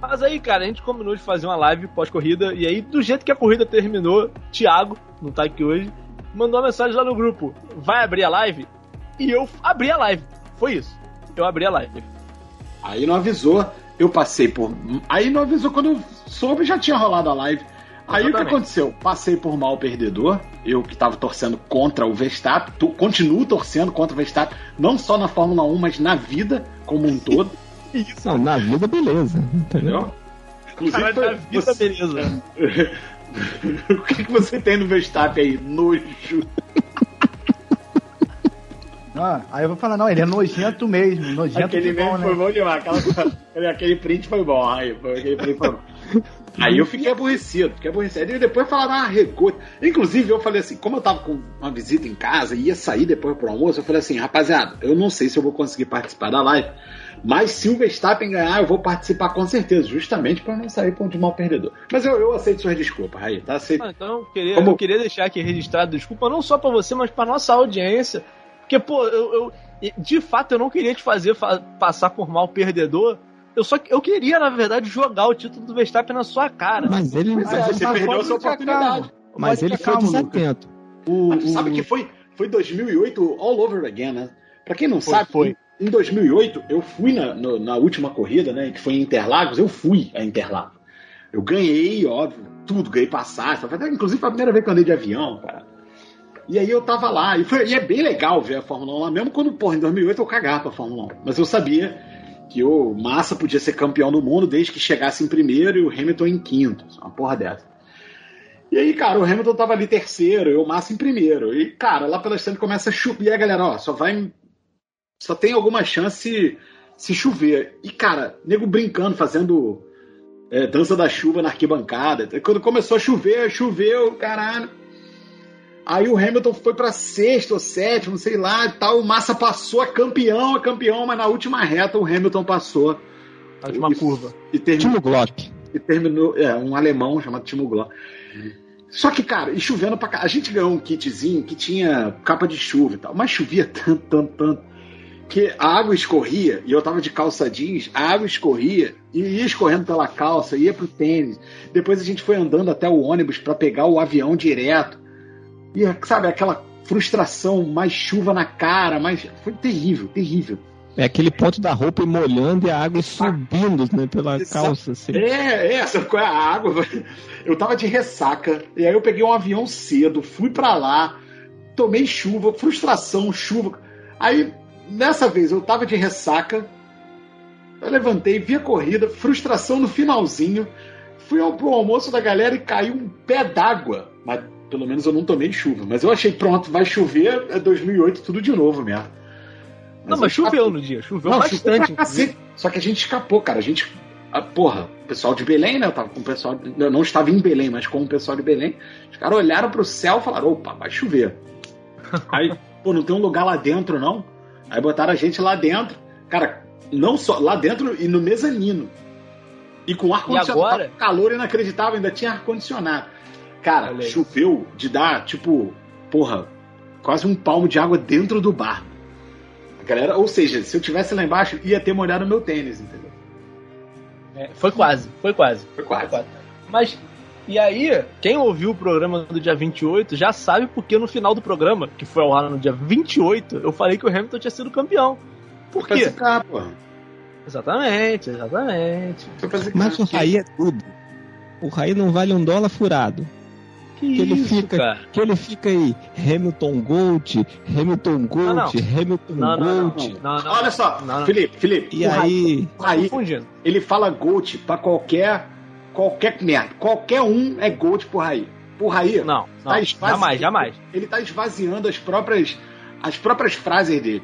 Mas aí, cara, a gente combinou de fazer uma live pós-corrida, e aí, do jeito que a corrida terminou, Thiago, não tá aqui hoje, mandou uma mensagem lá no grupo: vai abrir a live? E eu abri a live. Foi isso. Eu abri a live. Aí não avisou, eu passei por. Aí não avisou quando eu soube já tinha rolado a live. Aí o que Exatamente. aconteceu? Passei por mal perdedor, eu que tava torcendo contra o Verstappen, tu- continuo torcendo contra o Verstappen, não só na Fórmula 1, mas na vida como um todo, Isso. Não, na vida, beleza. Entendeu? Inclusive, da vida, você- beleza. o que, que você tem no Verstappen aí? Nojo. Ah, aí eu vou falar, não, ele é nojento mesmo. Nojento Aquele de bom, meme né? foi bom demais. Aquela, aquele print foi bom. Aí, foi, aquele print foi bom. Aí eu fiquei aborrecido, fiquei aborrecido. E depois falaram, ah, regou. Inclusive, eu falei assim, como eu tava com uma visita em casa e ia sair depois pro almoço, eu falei assim, rapaziada, eu não sei se eu vou conseguir participar da live, mas se o Verstappen ganhar, eu vou participar com certeza, justamente pra não sair de mal perdedor. Mas eu, eu aceito suas desculpas, aí, tá? Aceito. Ah, então eu queria, Como- eu queria deixar aqui registrado, desculpa, não só pra você, mas pra nossa audiência. Porque, pô, eu, eu- de fato eu não queria te fazer fa- passar por mal perdedor. Eu só eu queria, na verdade, jogar o título do Verstappen na sua cara. Mas ele, Mas Mas você perdeu a sua oportunidade. mas ele ficar foi desatento. O, Mas tu o- sabe que foi, foi 2008 all over again, né? Pra quem não Foi, sabe, foi. em 2008 eu fui na, no- na última corrida, né, que foi em Interlagos, eu fui a Interlagos. Eu ganhei, óbvio, tudo, ganhei passagem, inclusive foi a primeira vez que eu andei de avião, cara. E aí eu tava lá, e, foi, e é bem legal ver a Fórmula 1 lá, mesmo quando, porra, em 2008 eu cagava pra Fórmula 1. Mas eu sabia que o Massa podia ser campeão do mundo desde que chegasse em primeiro e o Hamilton em quinto. Uma porra dessa. E aí, cara, o Hamilton tava ali terceiro e o Massa em primeiro. E, cara, lá pela estrada começa a chover. E a galera, ó, só vai. Só tem alguma chance se chover. E, cara, nego brincando, fazendo é, dança da chuva na arquibancada. Quando começou a chover, choveu, caralho. Aí o Hamilton foi para sexto ou sétimo, sei lá, e tal. O Massa passou a campeão, a campeão, mas na última reta o Hamilton passou. A última e, curva. E terminou, Timo Glock. e terminou, é, um alemão chamado Timo Glock. Só que, cara, e chovendo pra cá. A gente ganhou um kitzinho que tinha capa de chuva e tal, mas chovia tanto, tanto, tanto, que a água escorria, e eu tava de calça jeans, a água escorria e ia escorrendo pela calça, ia pro tênis. Depois a gente foi andando até o ônibus para pegar o avião direto. E, sabe, aquela frustração, mais chuva na cara, mais. Foi terrível, terrível. É aquele ponto da roupa molhando e a água subindo né, pela calça. Assim. É, é, sabe qual é a água? Eu tava de ressaca, e aí eu peguei um avião cedo, fui pra lá, tomei chuva, frustração, chuva. Aí, nessa vez, eu tava de ressaca, eu levantei, vi a corrida, frustração no finalzinho, fui ao, pro almoço da galera e caiu um pé d'água. Mas pelo menos eu não tomei chuva. Mas eu achei, pronto, vai chover, é 2008, tudo de novo mesmo. Não, mas eu choveu no dia, choveu Não, bastante. choveu. Só que a gente escapou, cara. A gente. A, porra, o pessoal de Belém, né? Eu tava com o pessoal. Eu não estava em Belém, mas com o pessoal de Belém. Os caras olharam pro céu e falaram: opa, vai chover. Aí, pô, não tem um lugar lá dentro, não? Aí botaram a gente lá dentro. Cara, não só lá dentro e no mezanino. E com ar-condicionado. agora? Calor inacreditável, ainda tinha ar-condicionado. Cara, choveu de dar, tipo, porra, quase um palmo de água dentro do bar. A galera, ou seja, se eu tivesse lá embaixo, ia ter molhado o meu tênis, entendeu? É, foi quase, foi quase. Foi quase. Mas, e aí, quem ouviu o programa do dia 28 já sabe porque no final do programa, que foi ao ar no dia 28, eu falei que o Hamilton tinha sido campeão. Por Foi quê? porra. Exatamente, exatamente. Foi. Mas o Raí é tudo. O Raí não vale um dólar furado. Que, Que ele isso, fica- cara? Que ele fica aí, Hamilton Gold, Hamilton Gold, Não, não. Hamilton Não, Gold. Olha só, Não, não. Felipe, Felipe. E aí, Confundindo. ele fala Gold pra qualquer. qualquer merda. Qualquer um é Gold pro Raí. Pro Raí, Não, não. Tá jamais, jamais. ele tá esvaziando as próprias. as próprias frases dele.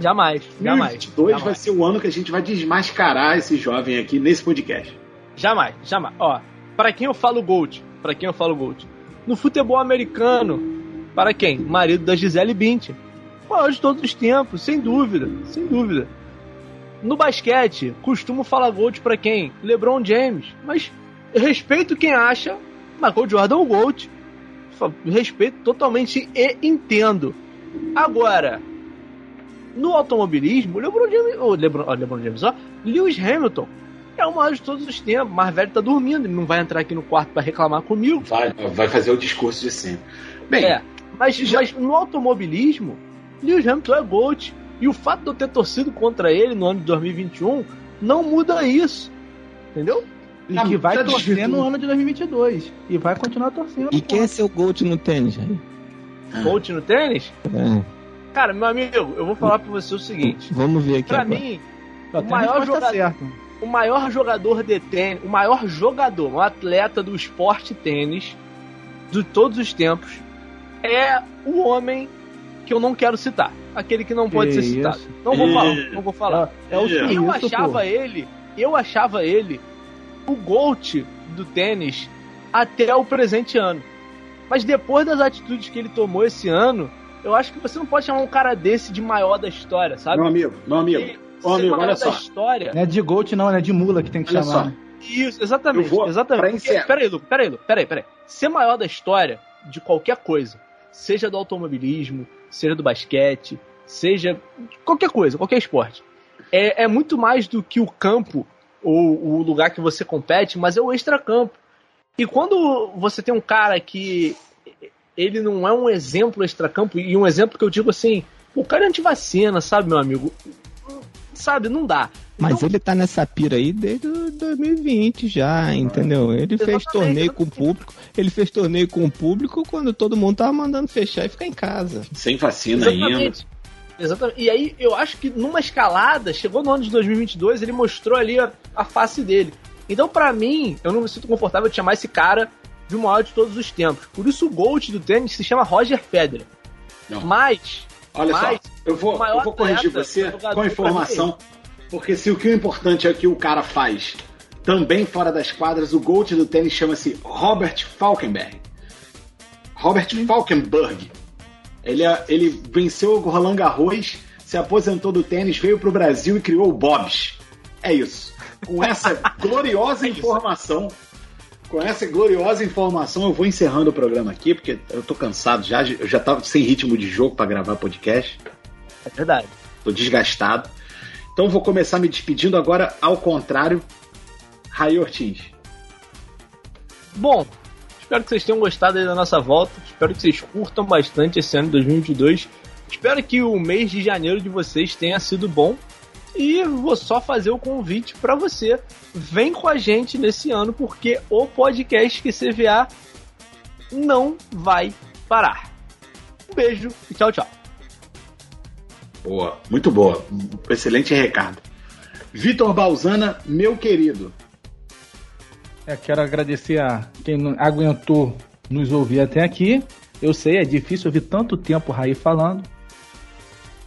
Jamais, jamais. 2022 vai ser o ano que a gente vai desmascarar esse jovem aqui nesse podcast. Jamais, jamais. Ó, para quem eu falo Gold? Para quem eu falo Gold? No futebol americano, para quem? Marido da Gisele Bündchen. Maior de todos os tempos, sem dúvida, sem dúvida. No basquete, costumo falar Gold para quem? LeBron James. Mas respeito quem acha Michael Jordan o Gold. Respeito totalmente e entendo. Agora, no automobilismo, LeBron James, o LeBron, ó, LeBron James, ó, Lewis Hamilton é o maior de todos os tempos. Mais velho tá dormindo, ele não vai entrar aqui no quarto para reclamar comigo. Vai, vai fazer o discurso de sempre. Bem, É, mas, mas no automobilismo, Lewis Hamilton é GOAT. E o fato de eu ter torcido contra ele no ano de 2021 não muda isso. Entendeu? E Ah, que vai já torcer no ano de 2022. E vai continuar torcendo. e quem é seu Gold no tênis, Raí? GOAT no tênis? É, Cara, meu amigo, eu vou falar pra você o seguinte. vamos ver aqui Pra agora. mim, o a maior resposta jogador- certa. O maior jogador de tênis, o maior jogador, um atleta do esporte tênis de todos os tempos é o homem que eu não quero citar. Aquele que não pode Que ser citado. isso? Não vou falar, não vou falar. É o Eu achava pô. ele, eu achava ele o GOAT do tênis até o presente ano. Mas depois das atitudes que ele tomou esse ano, eu acho que você não pode chamar um cara desse de maior da história, sabe? meu amigo, meu amigo. E Ô, ser amigo, maior olha da só. história. Não é de Gold, não, é de mula que tem que Olha chamar. só. né? Isso, exatamente. Vou- exatamente. Peraí, Lu, peraí, Lu, peraí, peraí. Ser maior da história de qualquer coisa, seja do automobilismo, seja do basquete, seja qualquer coisa, qualquer esporte, é, é muito mais do que o campo ou o lugar que você compete, mas é o extracampo. E quando você tem um cara que ele não é um exemplo extracampo, e um exemplo que eu digo assim, o cara é antivacina, sabe, meu amigo? Sabe, não dá. Mas Então- ele tá nessa pira aí desde o 2020 já, entendeu? Ele fez Exatamente, torneio com o exatamente. público, ele fez torneio com o público quando todo mundo tava mandando fechar e ficar em casa. Sem vacina ainda. Exatamente. Exatamente. E aí, eu acho que numa escalada, chegou no ano de 2022, ele mostrou ali a, a face dele. Então, pra mim, eu não me sinto confortável de chamar esse cara de maior de todos os tempos. Por isso, o GOAT do tênis se chama Roger Federer. Não. Mas, Olha Mas, só, eu vou, o eu vou corrigir você com a informação, porque se o que o importante é o que o cara faz também fora das quadras, o GOAT do tênis chama-se Robert Falkenberg. Robert Falkenberg. Ele, é- ele venceu o Roland Garros, se aposentou do tênis, veio pro Brasil e criou o Bobs. É isso. Com essa gloriosa informação, com essa gloriosa informação, eu vou encerrando o programa aqui, porque eu tô cansado já, eu já tava sem ritmo de jogo para gravar podcast. é verdade. Tô desgastado. Então vou começar me despedindo agora ao contrário. Raí Ortiz. Bom, espero que vocês tenham gostado aí da nossa volta. Espero que vocês curtam bastante esse ano de 2022. Espero que o mês de janeiro de vocês tenha sido bom. E vou só fazer o convite para você. Vem com a gente nesse ano, porque o podcast QCVA não vai parar. Um beijo e tchau, tchau. Boa, muito boa. Um excelente recado. Vitor Balzana, meu querido. É, quero agradecer a quem não- aguentou nos ouvir até aqui. Eu sei, é difícil ouvir tanto tempo o Raí falando.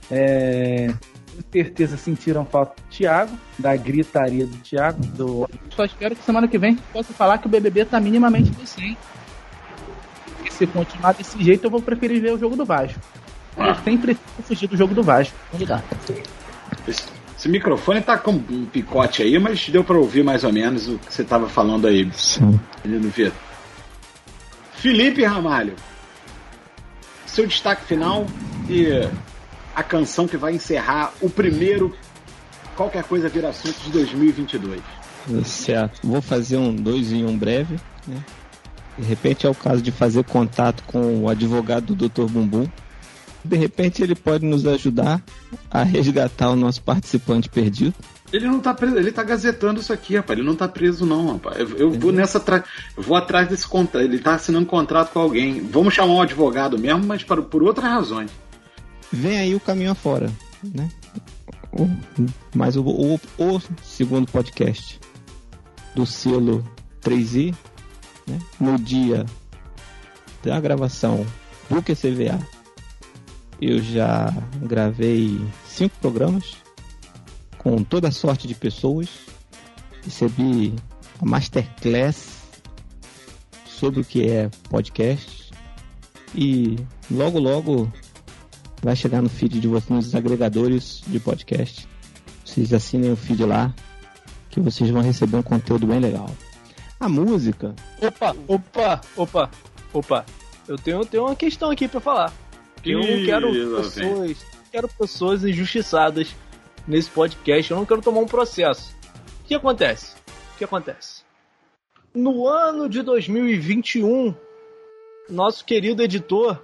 É, certeza sentiram falta do Thiago, da gritaria do Thiago. Do... Só espero que semana que vem possa falar que o BBB tá minimamente decente. E se continuar desse jeito, eu vou preferir ver o jogo do Vasco. Eu sempre fugir do jogo do Vasco. Vamos lá. Esse, microfone tá com um picote aí, mas deu pra ouvir mais ou menos o que você tava falando aí, Sim. menino Vitor. Felipe Ramalho. Seu destaque final e a canção que vai encerrar o primeiro Qualquer Coisa Vira Assunto de 2022. Certo. Vou fazer um dois em um breve. Né? De repente é o caso de fazer contato com o advogado do Dr. Bumbum. De repente ele pode nos ajudar a resgatar o nosso participante perdido. Ele não tá preso, ele tá gazetando isso aqui, rapaz. Ele não tá preso, não, rapaz. Eu, eu vou nessa atrás. Eu vou atrás desse contrato. Ele tá assinando contrato com alguém. Vamos chamar um advogado mesmo, mas para, por outras razões. Vem aí o caminho afora. Né? Mas o, o, o segundo podcast do selo 3i, né? no dia da gravação do QCVA, eu já gravei cinco programas com toda sorte de pessoas. Recebi a masterclass sobre o que é podcast. E logo, logo vai chegar no feed de vocês, nos agregadores de podcast. Vocês assinem o feed lá, que vocês vão receber um conteúdo bem legal. A música, Opa, opa, opa, opa. Eu tenho, tenho uma questão aqui pra falar. Eu não Ih, quero pessoas, quero pessoas injustiçadas nesse podcast. Eu não quero tomar um processo. O que acontece? O que acontece? No ano de 2021, nosso querido editor,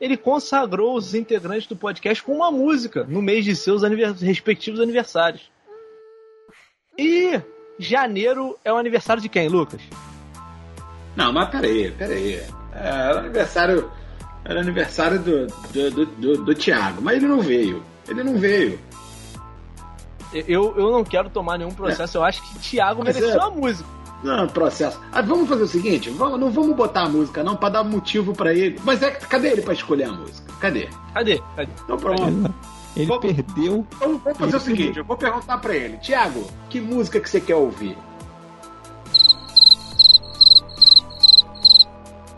ele consagrou os integrantes do podcast com uma música no mês de seus anivers- respectivos aniversários. E janeiro é o aniversário de quem, Lucas? Não, mas peraí, peraí. É, era aniversário. Era aniversário do, do, do, do, do Thiago, mas ele não veio. Ele não veio. Eu, eu não quero tomar nenhum processo. Eu acho que Thiago Mas mereceu é- a música. Não, processo. Ah, vamos fazer o seguinte: vamos, não vamos botar a música, não, pra dar motivo pra ele. Mas é, cadê ele pra escolher a música? Cadê? Cadê? Cadê? Então pronto. ele, ele Vamos- perdeu. Então vamos fazer o seguinte: eu vou perguntar pra ele, Thiago, que música que você quer ouvir?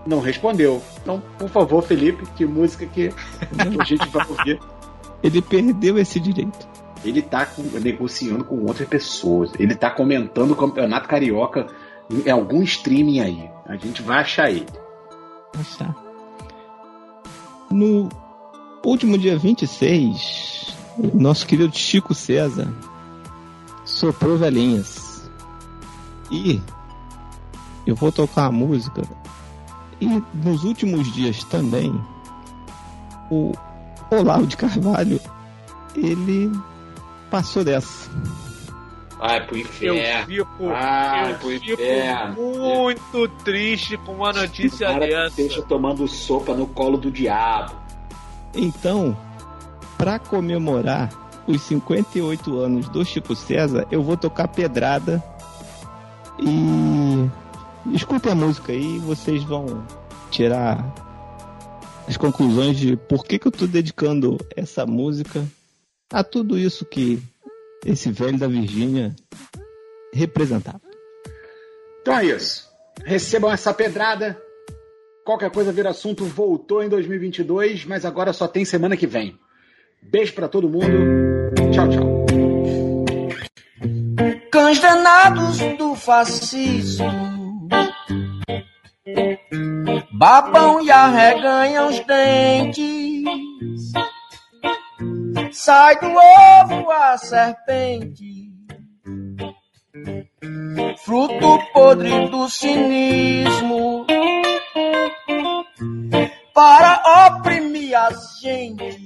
Não respondeu. Então, por favor, Felipe, que música que, que a gente vai ouvir? Ele perdeu esse direito. Ele tá com- negociando com outras pessoas. Ele tá comentando o campeonato carioca em algum streaming aí. A gente vai achar ele. Tá. No último dia 26, nosso querido Chico César soprou velhinhas. E eu vou tocar a música. E nos últimos dias também, o Olavo de Carvalho, ele passou dessa. Vai pro Eu inferno. fico, Vai eu pro fico inferno. muito triste com uma notícia Cara, dessa. esteja tomando sopa no colo do diabo. Então, pra comemorar os 58 anos do Chico César, eu vou tocar pedrada e escutem a música aí e vocês vão tirar as conclusões de por que, que eu tô dedicando essa música a tudo isso que esse velho da Virgínia representava. Então é isso. Recebam essa pedrada. Qualquer coisa vira assunto voltou em 2022, mas agora só tem semana que vem. Beijo pra todo mundo. Tchau, tchau. Cães danados do fascismo babam e arreganham os dentes. Sai do ovo a serpente, fruto podre do cinismo, para oprimir as gentes,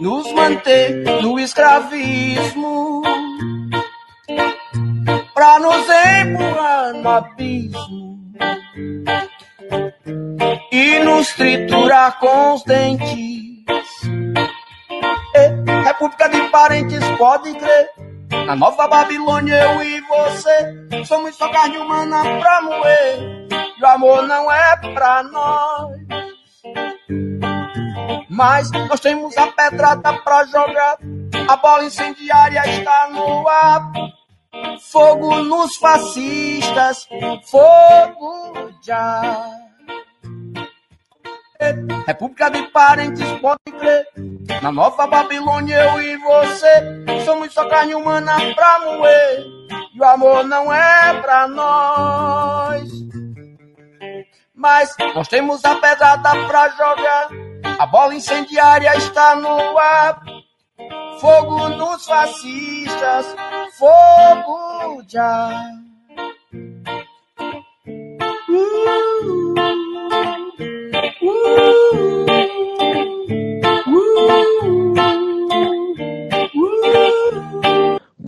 nos manter no escravismo, para nos empurrar no abismo e nos triturar com os dentes. E, República de parentes, pode crer. Na nova Babilônia, eu e você somos só carne humana pra moer. E o amor não é pra nós. Mas nós temos a pedrada pra jogar. A bola incendiária está no ar. Fogo nos fascistas, fogo já. República de parentes, pode crer. Na nova Babilônia, eu e você somos só carne humana pra moer. E o amor não é pra nós. Mas nós temos a pedrada pra jogar. A bola incendiária está no ar. Fogo nos fascistas, fogo já.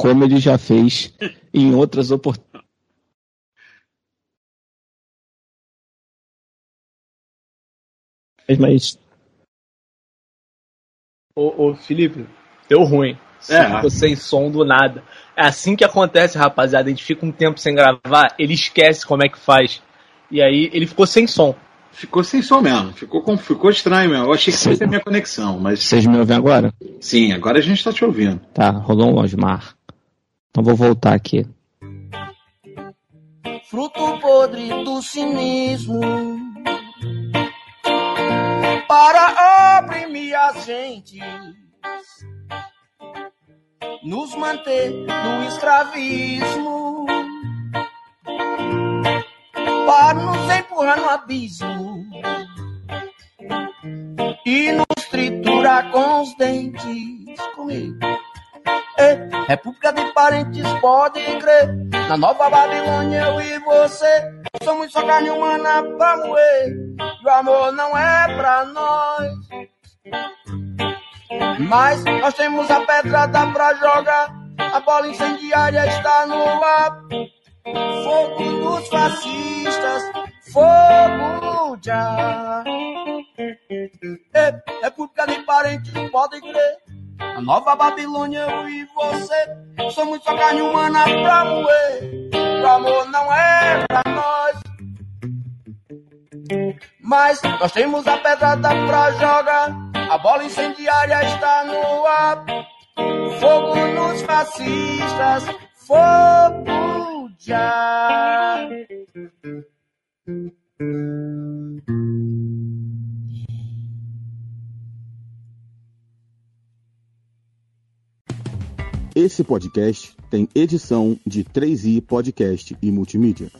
Como ele já fez em outras oportunidades. Mas Ô, ô, Felipe, deu ruim. É. Ficou sem som do nada. É assim que acontece, rapaziada. A gente fica um tempo sem gravar, ele esquece como é que faz. E aí ele ficou sem som. Ficou sem som mesmo. Ficou, com- ficou estranho mesmo. Eu achei que fosse a minha conexão, mas vocês me ouvem agora? sim, agora a gente tá te ouvindo. Tá, rolou um Osmar. Então vou voltar aqui. fruto podre do cinismo para oprimir as gentes, nos manter no escravismo, para nos empurrar no abismo e nos triturar com os dentes. Comigo. É, República de parentes, pode crer. Na nova Babilônia, eu e você somos só carne humana pra moer. E o amor não é pra nós. Mas nós temos a pedrada pra jogar. A bola incendiária está no ar. Fogo dos fascistas, fogo já. É, República de parentes, pode crer. A nova Babilônia, eu e você somos só carne humana pra moer. O amor não é pra nós. Mas nós temos a pedrada pra jogar. A bola incendiária está no ar. Fogo nos fascistas, fogo já. Esse podcast tem edição de 3i Podcast e Multimídia.